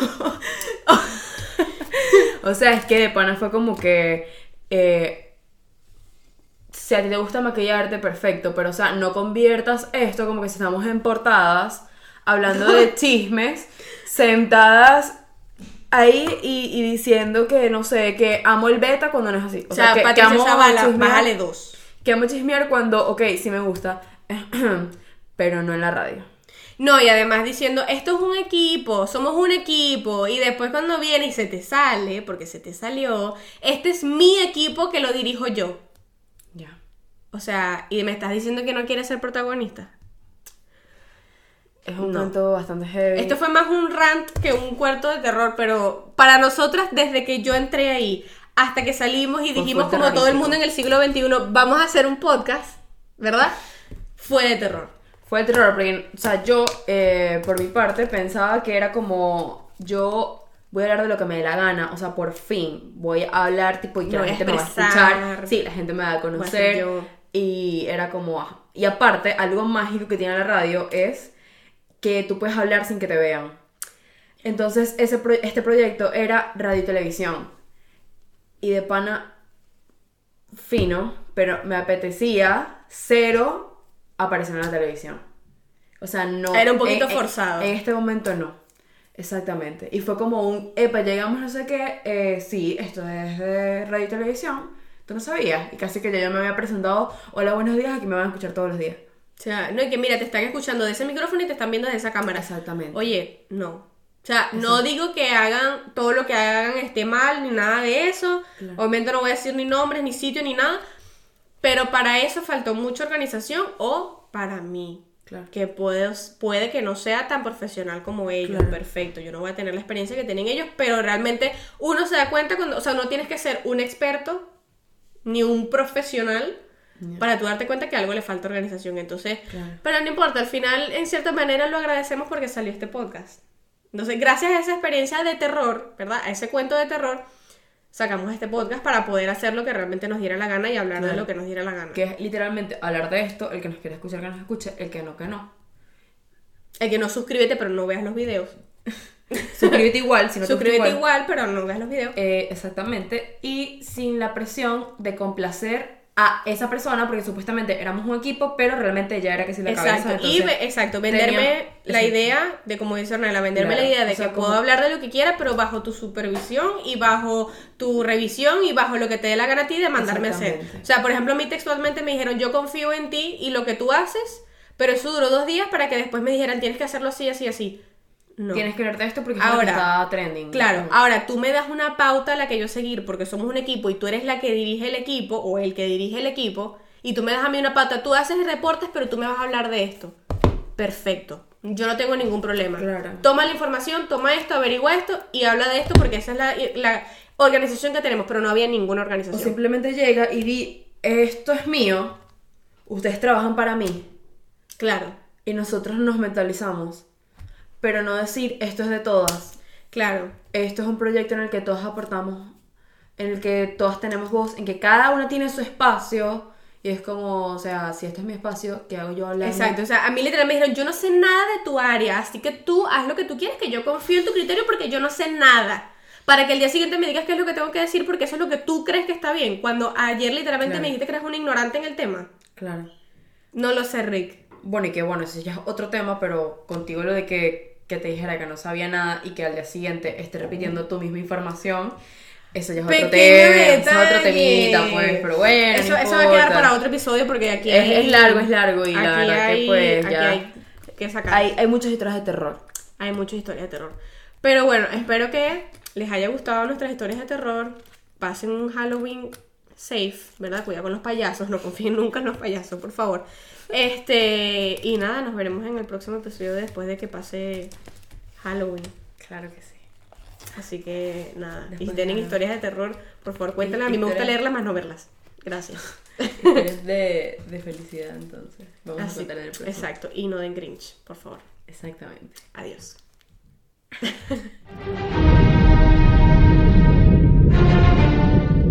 o sea, es que de pana fue como que. eh, si a ti te gusta maquillarte, perfecto. Pero, o sea, no conviertas esto como que si estamos en portadas, hablando de chismes, sentadas ahí y, y diciendo que, no sé, que amo el beta cuando no es así. O sea, que, que Patricia amo Zavala, chismear- bájale dos. Que amo chismear cuando, ok, sí me gusta, pero no en la radio. No, y además diciendo, esto es un equipo, somos un equipo, y después cuando viene y se te sale, porque se te salió, este es mi equipo que lo dirijo yo. Ya. O sea, y me estás diciendo que no quieres ser protagonista. Es un No. cuento bastante heavy. Esto fue más un rant que un cuarto de terror, pero para nosotras, desde que yo entré ahí hasta que salimos y dijimos, como todo el mundo en el siglo XXI, vamos a hacer un podcast, ¿verdad? Fue de terror. Fue el terror, porque, o sea, yo, eh, por mi parte, pensaba que era como, yo voy a hablar de lo que me dé la gana, o sea, por fin, voy a hablar, tipo, y que la gente me va a escuchar, sí, la gente me va a conocer, y era como, ah. y aparte, algo mágico que tiene la radio es que tú puedes hablar sin que te vean. Entonces, ese pro- este proyecto era radio y televisión, y de pana fino, pero me apetecía cero aparecer en la televisión. O sea, no. Era un poquito en- forzado. En, este momento no. Exactamente. Y fue como un, epa, llegamos no sé qué, eh, sí, esto es de radio y televisión. Tú no sabías. Y casi que ya yo me había presentado, hola, buenos días, aquí me van a escuchar todos los días. O sea, no, y que mira, te están escuchando de ese micrófono y te están viendo de esa cámara. Exactamente. Oye, no. O sea, no digo que hagan todo lo que hagan esté mal ni nada de eso. Claro. Obviamente no voy a decir ni nombres, ni sitio, ni nada. Pero para eso faltó mucha organización o para mí. Claro. Que puede, puede que no sea tan profesional como ellos. Claro. Perfecto. Yo no voy a tener la experiencia que tienen ellos. Pero realmente uno se da cuenta cuando. O sea, no tienes que ser un experto ni un profesional para tú darte cuenta que algo le falta organización. Entonces, Claro. pero no importa, al final, en cierta manera, lo agradecemos porque salió este podcast. Entonces, gracias a esa experiencia de terror, ¿verdad? A ese cuento de terror, sacamos este podcast para poder hacer lo que realmente nos diera la gana y hablar de lo que nos diera la gana. Que es literalmente hablar de esto, el que nos quiere escuchar, que nos escuche, el que no, que no. El que no suscríbete, pero no veas los videos. Suscríbete igual, si no te gusta Suscríbete igual. pero no veas los videos. Eh, exactamente. Y sin la presión de complacer a esa persona, porque supuestamente éramos un equipo, pero realmente ya era que si la cabeza. Exacto, y ve- exacto, venderme tenía- la exacto. idea de, como dice Ornella, venderme Claro, la idea de o sea, que como- puedo hablar de lo que quiera, pero bajo tu supervisión y bajo tu revisión y bajo lo que te dé la gana a ti de mandarme a hacer. O sea, por ejemplo, a mí textualmente me dijeron, yo confío en ti y lo que tú haces, pero eso duró dos días para que después me dijeran, tienes que hacerlo así, así, así. No. Tienes que ver de esto porque es lo que Ahora, está trending. Claro, ahora tú me das una pauta a la que yo seguir porque somos un equipo y tú eres la que dirige el equipo o el que dirige el equipo y tú me das a mí una pauta, tú haces reportes pero tú me vas a hablar de esto. Perfecto, yo no tengo ningún problema. Claro. Toma la información, toma esto, averigua esto y habla de esto porque esa es la, la organización que tenemos, pero no había ninguna O organización. simplemente llega y di, esto es mío, ustedes trabajan para mí. Claro, Y nosotros nos mentalizamos. Pero no decir, esto es de todas. claro. Esto es un proyecto en el que todas aportamos, en el que todas tenemos voz, en que cada una tiene su espacio. Y es como, o sea, si este es mi espacio, ¿qué hago yo hablando? Exacto, o sea, a mí literalmente me dijeron, yo no sé nada de tu área, así que tú haz lo que tú quieres, que yo confío en tu criterio porque yo no sé nada. Para que el día siguiente me digas qué es lo que tengo que decir porque eso es lo que tú crees que está bien. Cuando ayer literalmente Claro. me dijiste que eres un ignorante en el tema. Claro. No lo sé, Rick. Bueno, y que bueno, ese ya es otro tema, pero contigo lo de que, que te dijera que no sabía nada y que al día siguiente esté repitiendo tu misma información, eso ya es otro Pequeño tema, eso es otro temita, pues, pero bueno. Eso, no eso va a quedar para otro episodio porque aquí Es- hay- es largo, es largo y la verdad que, hay- pues, aquí ya- hay que sacar. Hay, hay muchas historias de terror. Hay muchas historias de terror. Pero bueno, espero que les haya gustado nuestras historias de terror. Pasen un Halloween safe, ¿verdad? Cuidado con los payasos, no confíen nunca en los payasos, por favor. Este, y nada, nos veremos en el próximo episodio después de que pase Halloween. Claro que sí. Así que nada, y si tienen historias de terror, por favor cuéntenlas. A mí me gusta leerlas más no verlas. Gracias. Historias de, de felicidad, entonces. Vamos a contar en el próximo. exacto, y no den Grinch, por favor. Exactamente. Adiós.